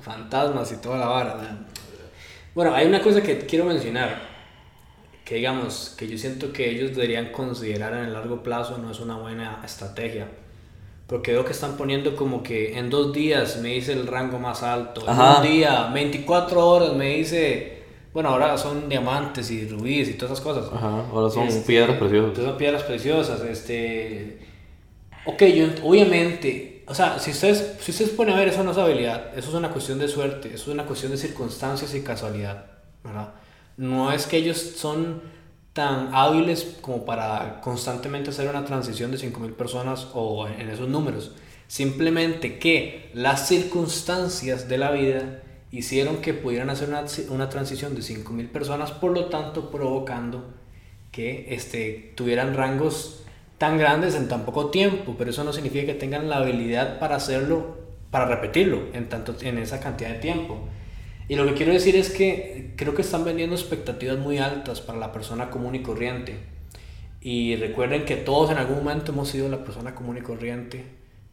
fantasmas y toda la vara? ¿no? Bueno, hay una cosa que quiero mencionar, que digamos, que yo siento que ellos deberían considerar en el largo plazo, no es una buena estrategia. Porque veo que están poniendo como que en dos días me dice el rango más alto, en un día, 24 horas me dice, bueno, ahora son diamantes y rubíes y todas esas cosas. Ajá, ahora son Este, piedras preciosas. Son piedras preciosas, este... Ok, yo, ent- obviamente, o sea, si ustedes, si ustedes ponen a ver, eso no es habilidad, eso es una cuestión de suerte, eso es una cuestión de circunstancias y casualidad, ¿verdad? No es que ellos son tan hábiles como para constantemente hacer una transición de 5.000 personas o en esos números. Simplemente que las circunstancias de la vida hicieron que pudieran hacer una, una transición de 5.000 personas, por lo tanto provocando que este, tuvieran rangos tan grandes en tan poco tiempo, pero eso no significa que tengan la habilidad para hacerlo, para repetirlo en, tanto, en esa cantidad de tiempo. Y lo que quiero decir es que creo que están vendiendo expectativas muy altas para la persona común y corriente. Y recuerden que todos en algún momento hemos sido la persona común y corriente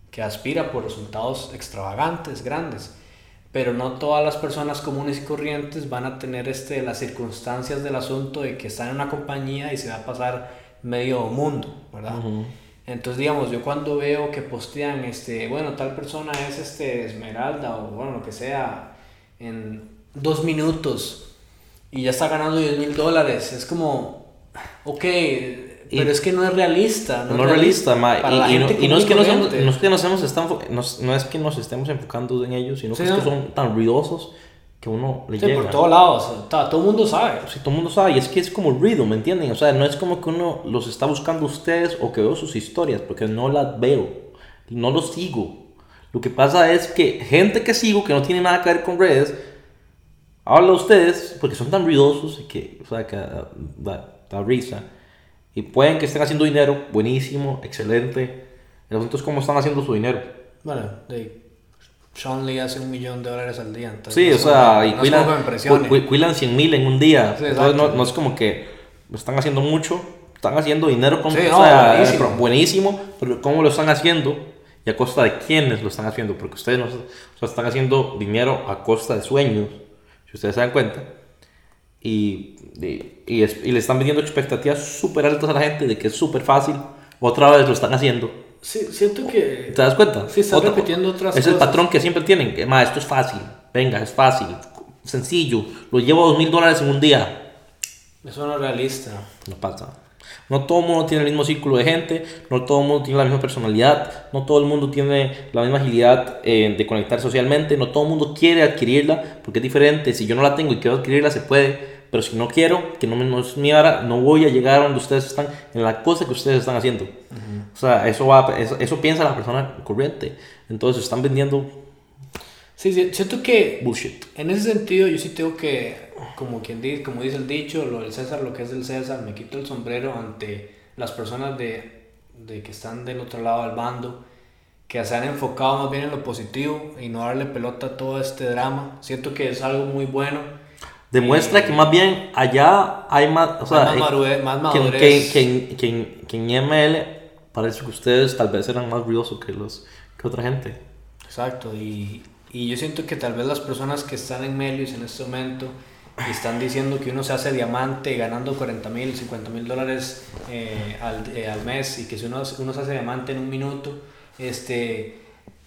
que aspira por resultados extravagantes, grandes. Pero no todas las personas comunes y corrientes van a tener este, las circunstancias del asunto de que están en una compañía y se va a pasar medio mundo, ¿verdad? Entonces, digamos, yo cuando veo que postean, este, bueno, tal persona es este Esmeralda o bueno, lo que sea, en dos minutos y ya está ganando 10 mil dólares, es como, ok, pero es que no es realista. No, es realista, ma, y, y no, y no es que nos, no es que nos hemos nos- no es que nos estemos enfocando en ellos, sino Sí, que es que no. son tan ruidosos que uno le Sí, llega. por todos lados, o sea, todo el mundo sabe. Si todo el mundo sabe, y es que es como ruido, ¿me entienden? O sea, no es como que uno los está buscando a ustedes o que veo sus historias, porque no las veo, no los sigo. Lo que pasa es que gente que sigo, que no tiene nada que ver con redes, habla a ustedes porque son tan ruidosos y que, o sea, que da, da- da risa. Y pueden que estén haciendo dinero, buenísimo, excelente. El asunto es cómo están haciendo su dinero. Bueno, de, Sean Lee hace un millón de dólares al día. Entonces Sí, no o sea, y no es cuidan, como que me impresione. cu- cu- cuidan 100 mil en un día. Sí, Entonces no, no es como que están haciendo mucho, están haciendo dinero con Sí, o no, sea, buenísimo. pero buenísimo, pero ¿cómo lo están haciendo? Y a costa de quiénes lo están haciendo, porque ustedes no, o sea, están haciendo dinero a costa de sueños, si ustedes se dan cuenta. Y, y, y es- y le están vendiendo expectativas súper altas a la gente de que es súper fácil. Otra vez lo están haciendo. Sí, siento que... ¿Te das cuenta? Sí, están repitiendo otras Es el cosas. patrón que siempre tienen. que, "Ma, esto es fácil. Venga, es fácil. Sencillo. Lo llevo a dos mil dólares en un día. Eso no es realista. No pasa. No todo el mundo tiene el mismo círculo de gente, no todo el mundo tiene la misma personalidad, no todo el mundo tiene la misma agilidad eh, de conectar socialmente, no todo el mundo quiere adquirirla porque es diferente. Si yo no la tengo y quiero adquirirla, se puede, pero si no quiero, que no, me, no es mi hora, no voy a llegar a donde ustedes están, en la cosa que ustedes están haciendo. O sea, eso, va, eso, eso piensa la persona corriente. Entonces están vendiendo Sí, sí, siento que bullshit. en ese sentido yo sí tengo que, como quien dice, como dice el dicho, lo del César, lo que es del César, me quito el sombrero ante las personas de, de que están del otro lado del bando, que se han enfocado más bien en lo positivo y no darle pelota a todo este drama. Siento que es algo muy bueno. Demuestra que más bien allá hay más, o sea, Hay más eh, madurez- más que, madurez. que, que, en- que en- que en IML parece que ustedes tal vez eran más ruidosos que, los, que otra gente. Exacto, y, y yo siento que tal vez las personas que están en Melius en este momento y están diciendo que uno se hace diamante ganando 40 mil, 50 mil dólares eh, al, eh, al mes y que si uno, uno se hace diamante en un minuto, este,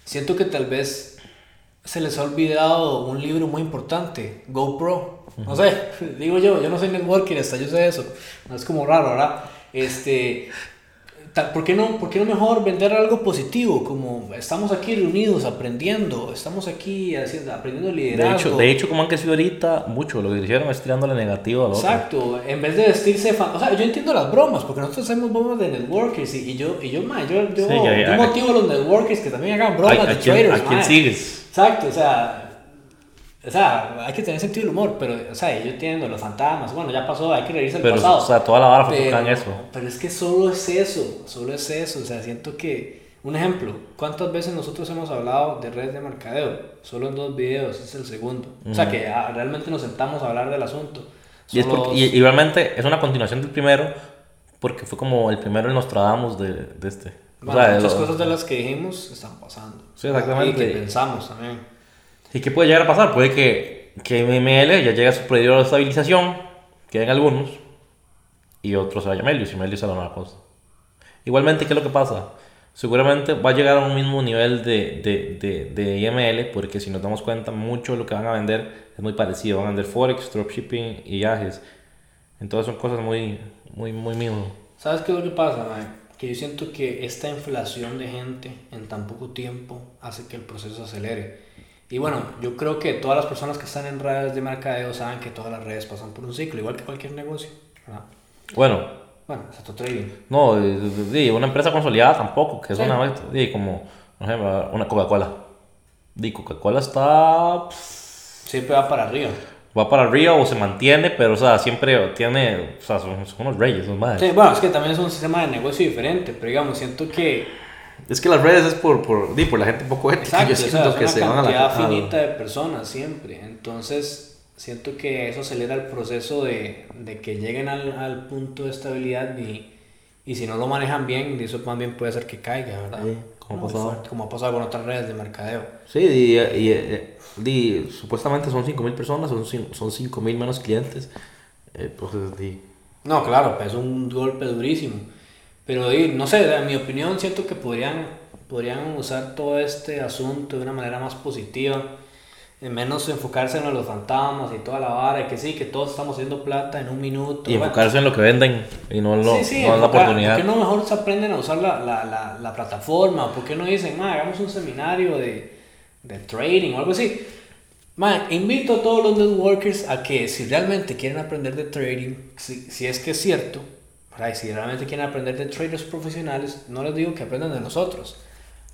siento que tal vez se les ha olvidado un libro muy importante, GoPro. No sé, digo yo, yo no soy networker, hasta yo sé eso. No es como raro, ¿verdad? Este, ¿por qué, no, ¿Por qué no mejor vender algo positivo? Como estamos aquí reunidos aprendiendo, estamos aquí haciendo, aprendiendo De liderazgo. hecho, de hecho, como han crecido ahorita, mucho lo que hicieron es tirándole negativo al otro. Exacto, en vez de vestirse fan- o sea, yo entiendo las bromas, porque nosotros hacemos bromas de networkers y, y yo, y yo, ma, yo, yo, Sí, yo hay- motivo a los networkers que también hagan ¿A, bromas a de traders, a quién sigues? Exacto, o sea, o sea, hay que tener sentido del humor, pero, o sea, yo entiendo los fantasmas, bueno, ya pasó, hay que reírse el Pero, pasado. o sea, toda la vara pero, en eso. pero es que solo es eso, solo es eso, o sea, siento que, un ejemplo, ¿cuántas veces nosotros hemos hablado de redes de mercadeo? Solo en dos videos, es el segundo. O sea, que ah, realmente nos sentamos a hablar del asunto. Y, es Solo porque- y, y realmente es una continuación del primero, porque fue como el primero en Nostradamus de, de este. O Bueno, sea, muchas cosas de las que dijimos están pasando. Sí, exactamente. Y que pensamos también. ¿Y qué puede llegar a pasar? Puede que, que MML ya llegue a su periodo de estabilización, queden algunos, y otros se vaya a Melius, y Melius a la nueva cosa. Igualmente, ¿qué es lo que pasa? Seguramente va a llegar a un mismo nivel de, de, de, de IML, porque si nos damos cuenta, mucho de lo que van a vender es muy parecido. Van a vender Forex, dropshipping y viajes. Entonces son cosas muy, muy, muy mismo. ¿Sabes qué es lo que pasa? Que yo siento que esta inflación de gente en tan poco tiempo hace que el proceso acelere. Y bueno, yo creo que todas las personas que están en redes de mercadeo saben que todas las redes pasan por un ciclo, igual que cualquier negocio. ¿verdad? Bueno, Bueno, excepto trading. no, de- de- de- una empresa consolidada tampoco, que es Sí. una, de, como, por ejemplo, una Coca-Cola. Di, Coca-Cola está... pff, Siempre va para arriba. va para arriba o se mantiene, pero o sea, siempre tiene, o sea, son, son unos reyes, son más. Sí, bueno, es que también es un sistema de negocio diferente, pero digamos, siento que Es que las redes es por, por, di, por la gente un poco ética, Exacto, yo o sea, siento es que una se van a cantidad la a- finita de personas siempre. Entonces, siento que eso acelera el proceso de, de que lleguen al, al punto de estabilidad y, y si no lo manejan bien, eso también puede ser que caiga, ¿verdad? Sí, como ha pasado. como ha pasado con otras redes de mercadeo. Sí, y, y- y- supuestamente son 5.000 personas, son, son 5.000 menos clientes. Eh, pues, di, No, claro, pues es un golpe durísimo. Pero no sé, en mi opinión siento que podrían, podrían usar todo este asunto de una manera más positiva. En menos enfocarse en los fantasmas y toda la vara, y que sí, que todos estamos haciendo plata en un minuto. y Bueno, enfocarse en lo que venden y no en, lo, sí, sí, no en la oportunidad. ¿Por qué no mejor se aprenden a usar la, la, la, la plataforma? ¿Por qué no dicen, ma, hagamos un seminario de, de trading o algo así? Ma, invito a todos los networkers a que si realmente quieren aprender de trading, si, si es que es cierto, ¿verdad? Y si realmente quieren aprender de traders profesionales, no les digo que aprendan de nosotros.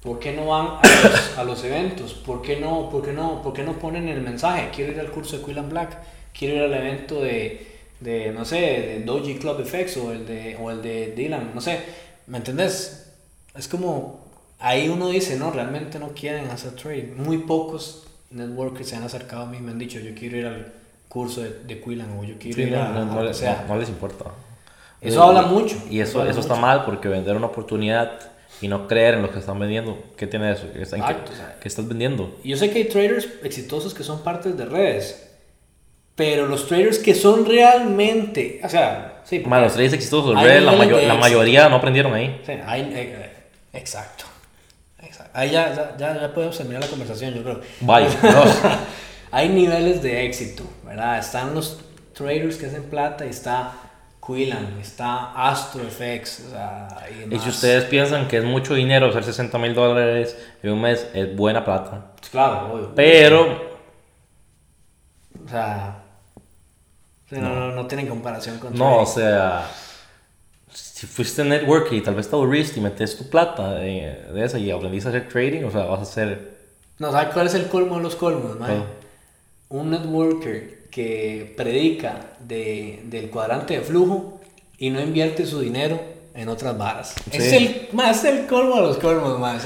¿Por qué no van a los, a los eventos? ¿Por qué, no, por, qué no, ¿Por qué no ponen el mensaje? Quiero ir al curso de Quill and Black. Quiero ir al evento de, de no sé, de Doji Club FX o el de, o el de Dylan, no sé. ¿Me entendés? Es como, ahí uno dice, no, realmente no quieren hacer trading. Muy pocos networkers se han acercado a mí y me han dicho, yo quiero ir al curso de, de Quillan o yo quiero Sí, ir a, no, no, a no que les- sea. no- no les importa. Eso habla mucho, Y eso eso, está mal porque vender una oportunidad y no creer en lo que están vendiendo, ¿qué tiene eso? ¿Qué, está- en qué- qué estás vendiendo? Yo sé que hay traders exitosos que son partes de redes. Pero los traders que son realmente, o sea, sí. Más los traders exitosos, Hay la, mayo- la mayoría no aprendieron ahí. Sí, hay- eh, eh, exacto. exacto. Ahí ya, ya, ya, ya podemos terminar la conversación, yo creo. Vaya, hay niveles de éxito, ¿verdad? Están los traders que hacen plata y está Quillan, está Astro FX, o sea, y, si ustedes piensan que es mucho dinero hacer 60 mil dólares en un mes, es buena plata. Claro, obvio. Pero, O sea, no, no, no tienen comparación con no, o sea, si fuiste network y tal vez te aburriste y metes tu plata de, de esa y aprendiste a hacer trading, o sea, vas a hacer... No, ¿sabes cuál es el colmo de los colmos? ¿Cuál? Un networker que predica de, del cuadrante de flujo y no invierte su dinero en otras varas. Sí. Es el más el colmo de los colmos, o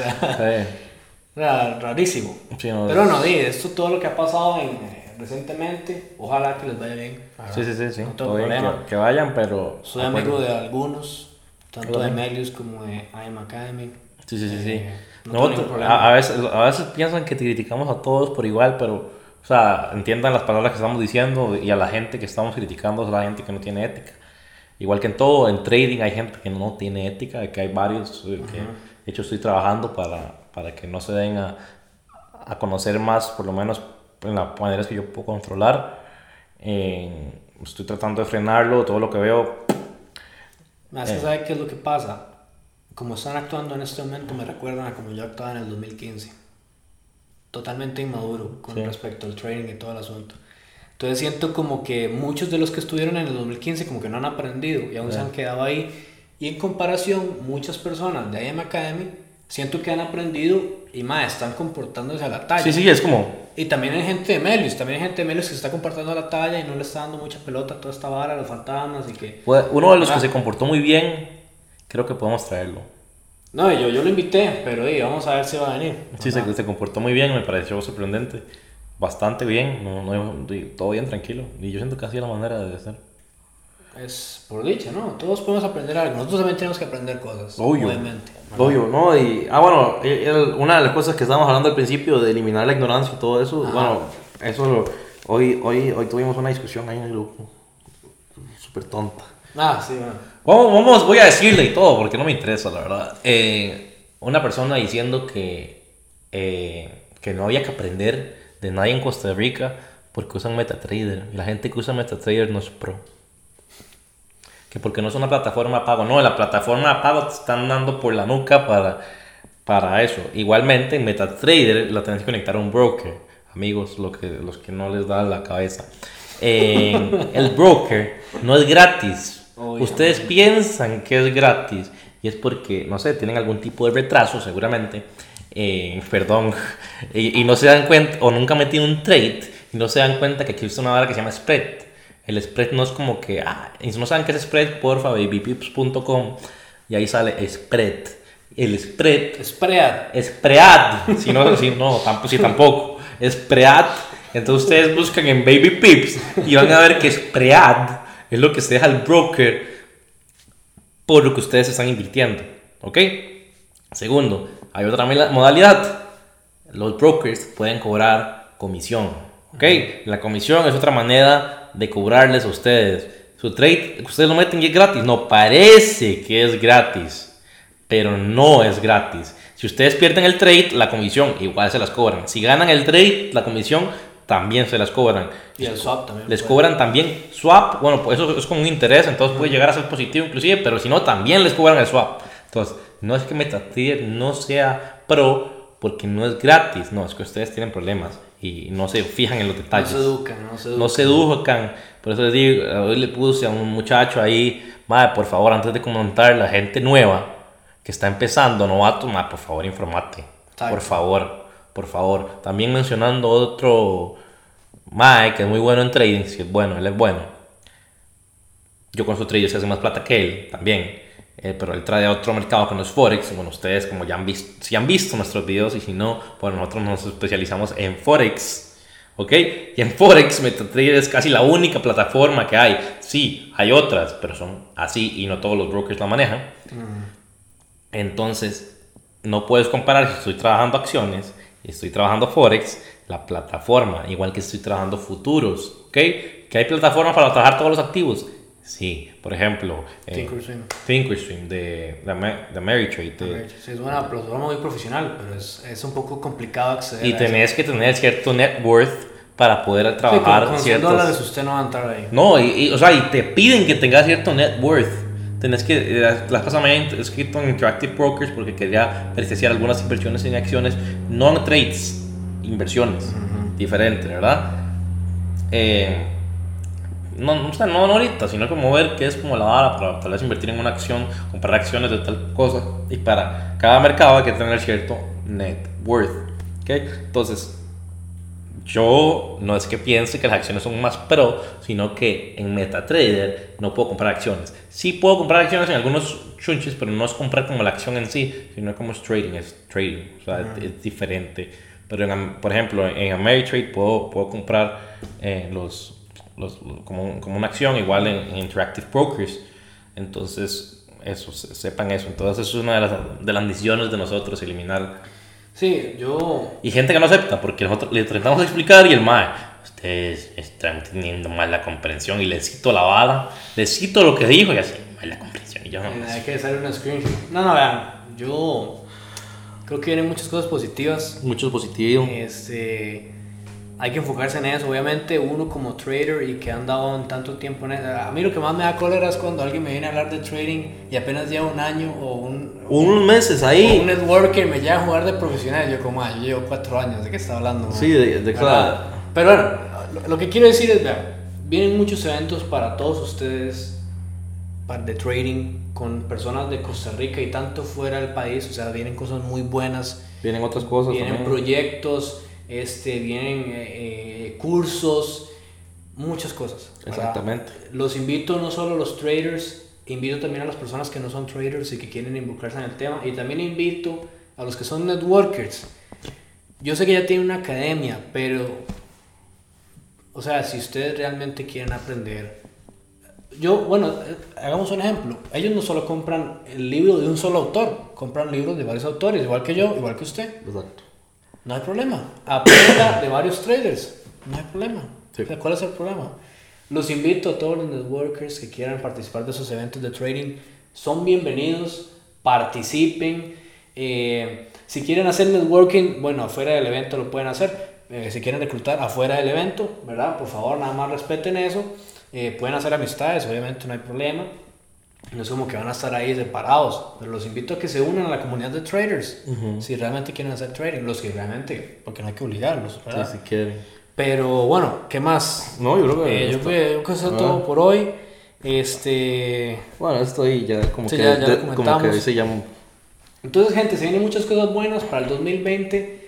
sea, rarísimo. sí, no, Pero no, di, esto todo lo que ha pasado en, eh, recientemente, ojalá que les vaya bien. sí, sí, sí, sí, No tengo problema. que, que vayan, pero... Soy amigo de algunos, tanto de Melius como de IM Academy. Sí, sí, sí, sí. Eh, no tengo ningún problema. a, a veces, a veces piensan que criticamos a todos por igual, pero, o sea, entiendan las palabras que estamos diciendo y a la gente que estamos criticando es la gente que no tiene ética. Igual que en todo, en trading hay gente que no tiene ética, que hay varios eh, que, de hecho, estoy trabajando para, para que no se den a, a conocer más, por lo menos en las maneras que yo puedo controlar. Eh, estoy tratando de frenarlo, todo lo que veo, Más Eh. que sabe qué es lo que pasa. Como están actuando en este momento, me recuerdan a como yo actuaba en el 2015. Totalmente inmaduro con Sí. respecto al trading y todo el asunto. Entonces siento como que muchos de los que estuvieron en el 2015 como que no han aprendido y aún se han quedado ahí. Y en comparación, muchas personas de IM Academy siento que han aprendido y más están comportándose a la talla. sí, sí, es como, Y también hay gente de Melius, también hay gente de Melius que se está comportando a la talla y no le está dando mucha pelota a toda esta vara, los fantasmas y que... Uno de los que se comportó muy bien, creo que podemos traerlo. No, yo, yo lo invité, pero di, vamos a ver si va a venir. Sí, se, se comportó muy bien, me pareció sorprendente. Bastante bien, no, no, todo bien, tranquilo. Y yo siento que así es la manera de ser. Es por dicha, ¿no? Todos podemos aprender algo. Nosotros también tenemos que aprender cosas. Obvio. Obviamente. Obvio, ¿no? Y, ah, bueno, el- una de las cosas que estábamos hablando al principio de eliminar la ignorancia y todo eso, Ajá. bueno, eso lo- hoy, hoy, hoy tuvimos una discusión ahí en el grupo. Súper tonta. Ah, sí, bueno. Vamos, vamos, voy a decirle y todo, porque no me interesa, la verdad. Eh, una persona diciendo que, eh, que no había que aprender de nadie en Costa Rica porque usan MetaTrader. Y la gente que usa MetaTrader no es pro. Que porque no es una plataforma de pago. No, la plataforma de pago te están dando por la nuca para, para eso. Igualmente, en MetaTrader la tenés que conectar a un broker. Amigos, lo que, los que no les da la cabeza. Eh, el broker no es gratis. Obviamente. Ustedes piensan que es gratis y es porque, no sé, tienen algún tipo de retraso seguramente, eh, perdón, y, y no se dan cuenta, o nunca metido un trade y no se dan cuenta que existe una vara que se llama spread. El spread no es como que, ah, y si no saben qué es spread, porfa, babypips.com y ahí sale spread. El spread Spread. Spread, si no, si no, tampoco, si tampoco, Spread. Entonces ustedes buscan en Baby Pips y van a ver que Spread es lo que se deja el broker por lo que ustedes están invirtiendo, ¿ok? Segundo, hay otra modalidad. Los brokers pueden cobrar comisión, ¿ok? La comisión es otra manera de cobrarles a ustedes. Su trade, ustedes lo meten y es gratis. No, parece que es gratis pero no es gratis. Si ustedes pierden el trade, la comisión igual se las cobran. Si ganan el trade, la comisión también se las cobran. Y el swap también. Les puede. cobran también swap, bueno, pues eso es con un interés, entonces puede llegar a ser positivo inclusive, pero si no, también les cobran el swap. Entonces, no es que MetaTrader no sea pro porque no es gratis, no, es que ustedes tienen problemas y no se fijan en los No detalles se educan, no se educan. no se educan. Por eso les digo, hoy le puse a un muchacho ahí, madre, por favor, antes de comentar, la gente nueva que está empezando, novato, madre, por favor, informate. Por favor, por favor. También mencionando otro, madre, que es muy bueno en trading, si es bueno, él es bueno. Yo con su trader se hace más plata que él, también. Eh, pero él trae a otro mercado que no es Forex. Bueno, ustedes como ya han visto, si han visto nuestros videos y si no, pues nosotros nos especializamos en Forex. ¿Ok? Y en Forex MetaTrader es casi la única plataforma que hay. Sí, hay otras, pero son así y no todos los brokers la manejan. Entonces, no puedes comparar si estoy trabajando acciones estoy trabajando Forex, la plataforma, igual que estoy trabajando futuros, ¿ok? que hay plataformas para trabajar todos los activos. Sí, por ejemplo, eh, Thinkorswim. Thinkorswim de, de, de Ameritrade. Sí, es una plataforma muy profesional, pero es, es un poco complicado acceder y a tenés que tener cierto net worth para poder eso. Sí, trabajar con, con 100 ciertos... dólares usted no va a entrar ahí. No, y, y, o sea, y te piden que tengas cierto net worth. Tenés que, eh, la la pasada me había escrito en Interactive Brokers porque quería apreciar algunas inversiones en acciones, no en trades, inversiones, diferente, ¿verdad? Eh, no, no, no, no ahorita, sino como ver qué es como la vara para tal vez invertir en una acción, comprar acciones de tal cosa. Y para cada mercado hay que tener cierto net worth. ¿ok? Entonces, yo no es que piense que las acciones son más pro, sino que en MetaTrader no puedo comprar acciones. Sí puedo comprar acciones en algunos chunches, pero no es comprar como la acción en sí, sino como es trading, es trading, o sea, es, es diferente. Pero, en por ejemplo, en Ameritrade puedo, puedo comprar eh, los, los, como, como una acción, igual en, en Interactive Brokers. Entonces, eso, se- sepan eso. Entonces, eso es una de las, de las misiones de nosotros, eliminar Sí, yo. y gente que no acepta, porque nosotros le tratamos de explicar y el mae, ustedes están teniendo mala comprensión y le cito la bala, le cito lo que dijo y así, mala comprensión. Y yo no, Hay que hacer una screenshot. No, no, vean. Yo creo que vienen muchas cosas positivas. mucho positivo. Este, hay que enfocarse en eso. Obviamente, uno como trader y que ha andado en tanto tiempo en eso. A mí lo que más me da cólera es cuando alguien me viene a hablar de trading y apenas lleva un año o un. Unos meses o ahí. un networker me llega a jugar de profesional. Yo, como, ah, yo llevo cuatro años. ¿De qué está hablando? Sí, de- de ¿Verdad? Pero bueno, lo, que quiero decir es: vean, vienen muchos eventos para todos ustedes para- de trading con personas de Costa Rica y tanto fuera del país. O sea, vienen cosas muy buenas. Vienen otras cosas Vienen también. proyectos, este, vienen eh, eh, cursos, muchas cosas. ¿verdad? Exactamente. Los invito no solo a los traders, invito también a las personas que no son traders y que quieren involucrarse en el tema. Y también invito a los que son networkers. Yo sé que ya tienen una academia, pero, o sea, si ustedes realmente quieren aprender, yo, bueno, eh, hagamos un ejemplo. Ellos no solo compran el libro de un solo autor, compran libros de varios autores, igual que yo, igual que usted. Exacto. No hay problema. Aprenda de varios traders. No hay problema. Sí. O sea, ¿Cuál es el problema? Los invito a todos los networkers que quieran participar de esos eventos de trading. Son bienvenidos. Participen. Eh, si quieren hacer networking, bueno, afuera del evento lo pueden hacer. Eh, si quieren reclutar afuera del evento, ¿verdad? Por favor, nada más respeten eso. Eh, pueden hacer amistades, obviamente no hay problema. No es como que van a estar ahí separados, pero los invito a que se unan a la comunidad de traders. Si realmente quieren hacer trading, los que realmente, porque no hay que obligarlos, Sí, ¿verdad? si quieren. Pero bueno, ¿qué más? No, yo creo que. Eh, yo creo que- eso es Ah. todo por hoy. Este. Bueno, esto ahí ya como Sí, que. ya- ya de- como que dice ya. Entonces, gente, se vienen muchas cosas buenas para el 2020.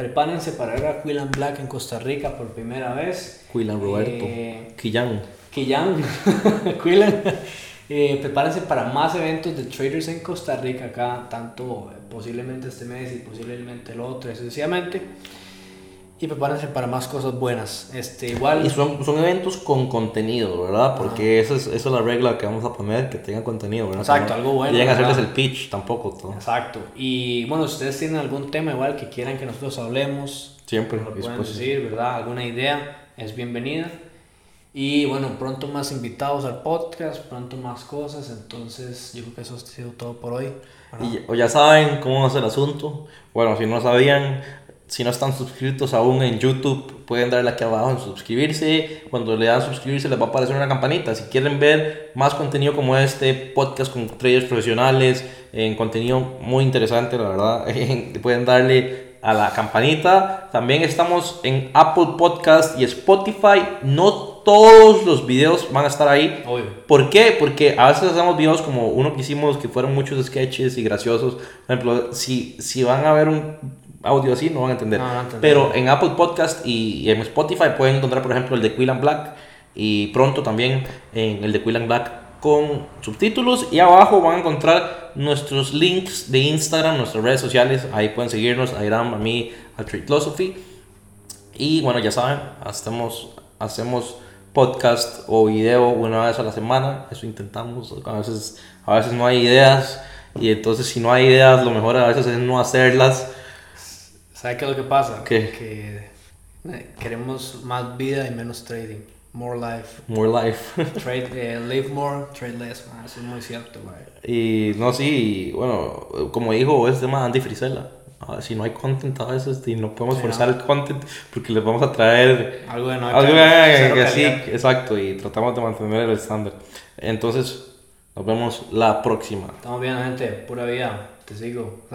Prepárense para ver a Quillan Black en Costa Rica por primera vez. Quillan Roberto. Eh, Quillan. Quillan, Quillan. Eh, prepárense para más eventos de traders en Costa Rica acá, tanto eh, posiblemente este mes y posiblemente el otro, sucesivamente. Y prepárense para más cosas buenas. Este, igual. Y son, son eventos con contenido, ¿verdad? Porque esa, es, esa es la regla que vamos a poner, que tengan contenido, ¿verdad? Exacto, no algo bueno, Lleguen a hacerles el pitch tampoco. todo. Exacto. Y bueno, si ustedes tienen algún tema igual que quieran que nosotros hablemos, Siempre. lo pueden decir, ¿verdad? Alguna idea es bienvenida. Y bueno, pronto más invitados al podcast, pronto más cosas. Entonces, yo creo que eso ha sido todo por hoy. Y o ya saben cómo es el asunto. Bueno, si no sabían, si no están suscritos aún en YouTube, pueden darle aquí abajo en suscribirse. Cuando le dan suscribirse les va a aparecer una campanita. Si quieren ver más contenido como este, podcast con traders profesionales, en contenido muy interesante, la verdad, pueden darle a la campanita. También estamos en Apple Podcast y Spotify. No todos los videos van a estar ahí. Obvio. ¿Por qué? Porque a veces hacemos videos como uno que hicimos que fueron muchos sketches y graciosos. Por ejemplo, si, si van a ver un audio así, no van a entender. No entender. Pero en Apple Podcast y, y en Spotify pueden encontrar, por ejemplo, el de Quillan Black y pronto también en el de Quillan Black con subtítulos. Y abajo van a encontrar nuestros links de Instagram, nuestras redes sociales. Ahí pueden seguirnos, a Iram, a mí, a Philosophy. Y bueno, ya saben, hacemos, hacemos podcast o video una vez a la semana. Eso intentamos. A veces, a veces no hay ideas. Y entonces si no hay ideas, lo mejor a veces es no hacerlas. ¿Sabe qué es lo que pasa? ¿Qué? Que eh, queremos más vida y menos trading. more life. More life. Trade, eh, live more, trade less, mae, eso es muy cierto, mae. y no, sí, bueno, como dijo este man Andy Frisella, a ver, si no hay content a veces y no podemos Sí, forzar no. el content porque les vamos a traer Algo de no algo que, que sí, exacto, y tratamos de mantener el estándar. Entonces, nos vemos la próxima. Estamos bien, gente. Pura vida. Te sigo.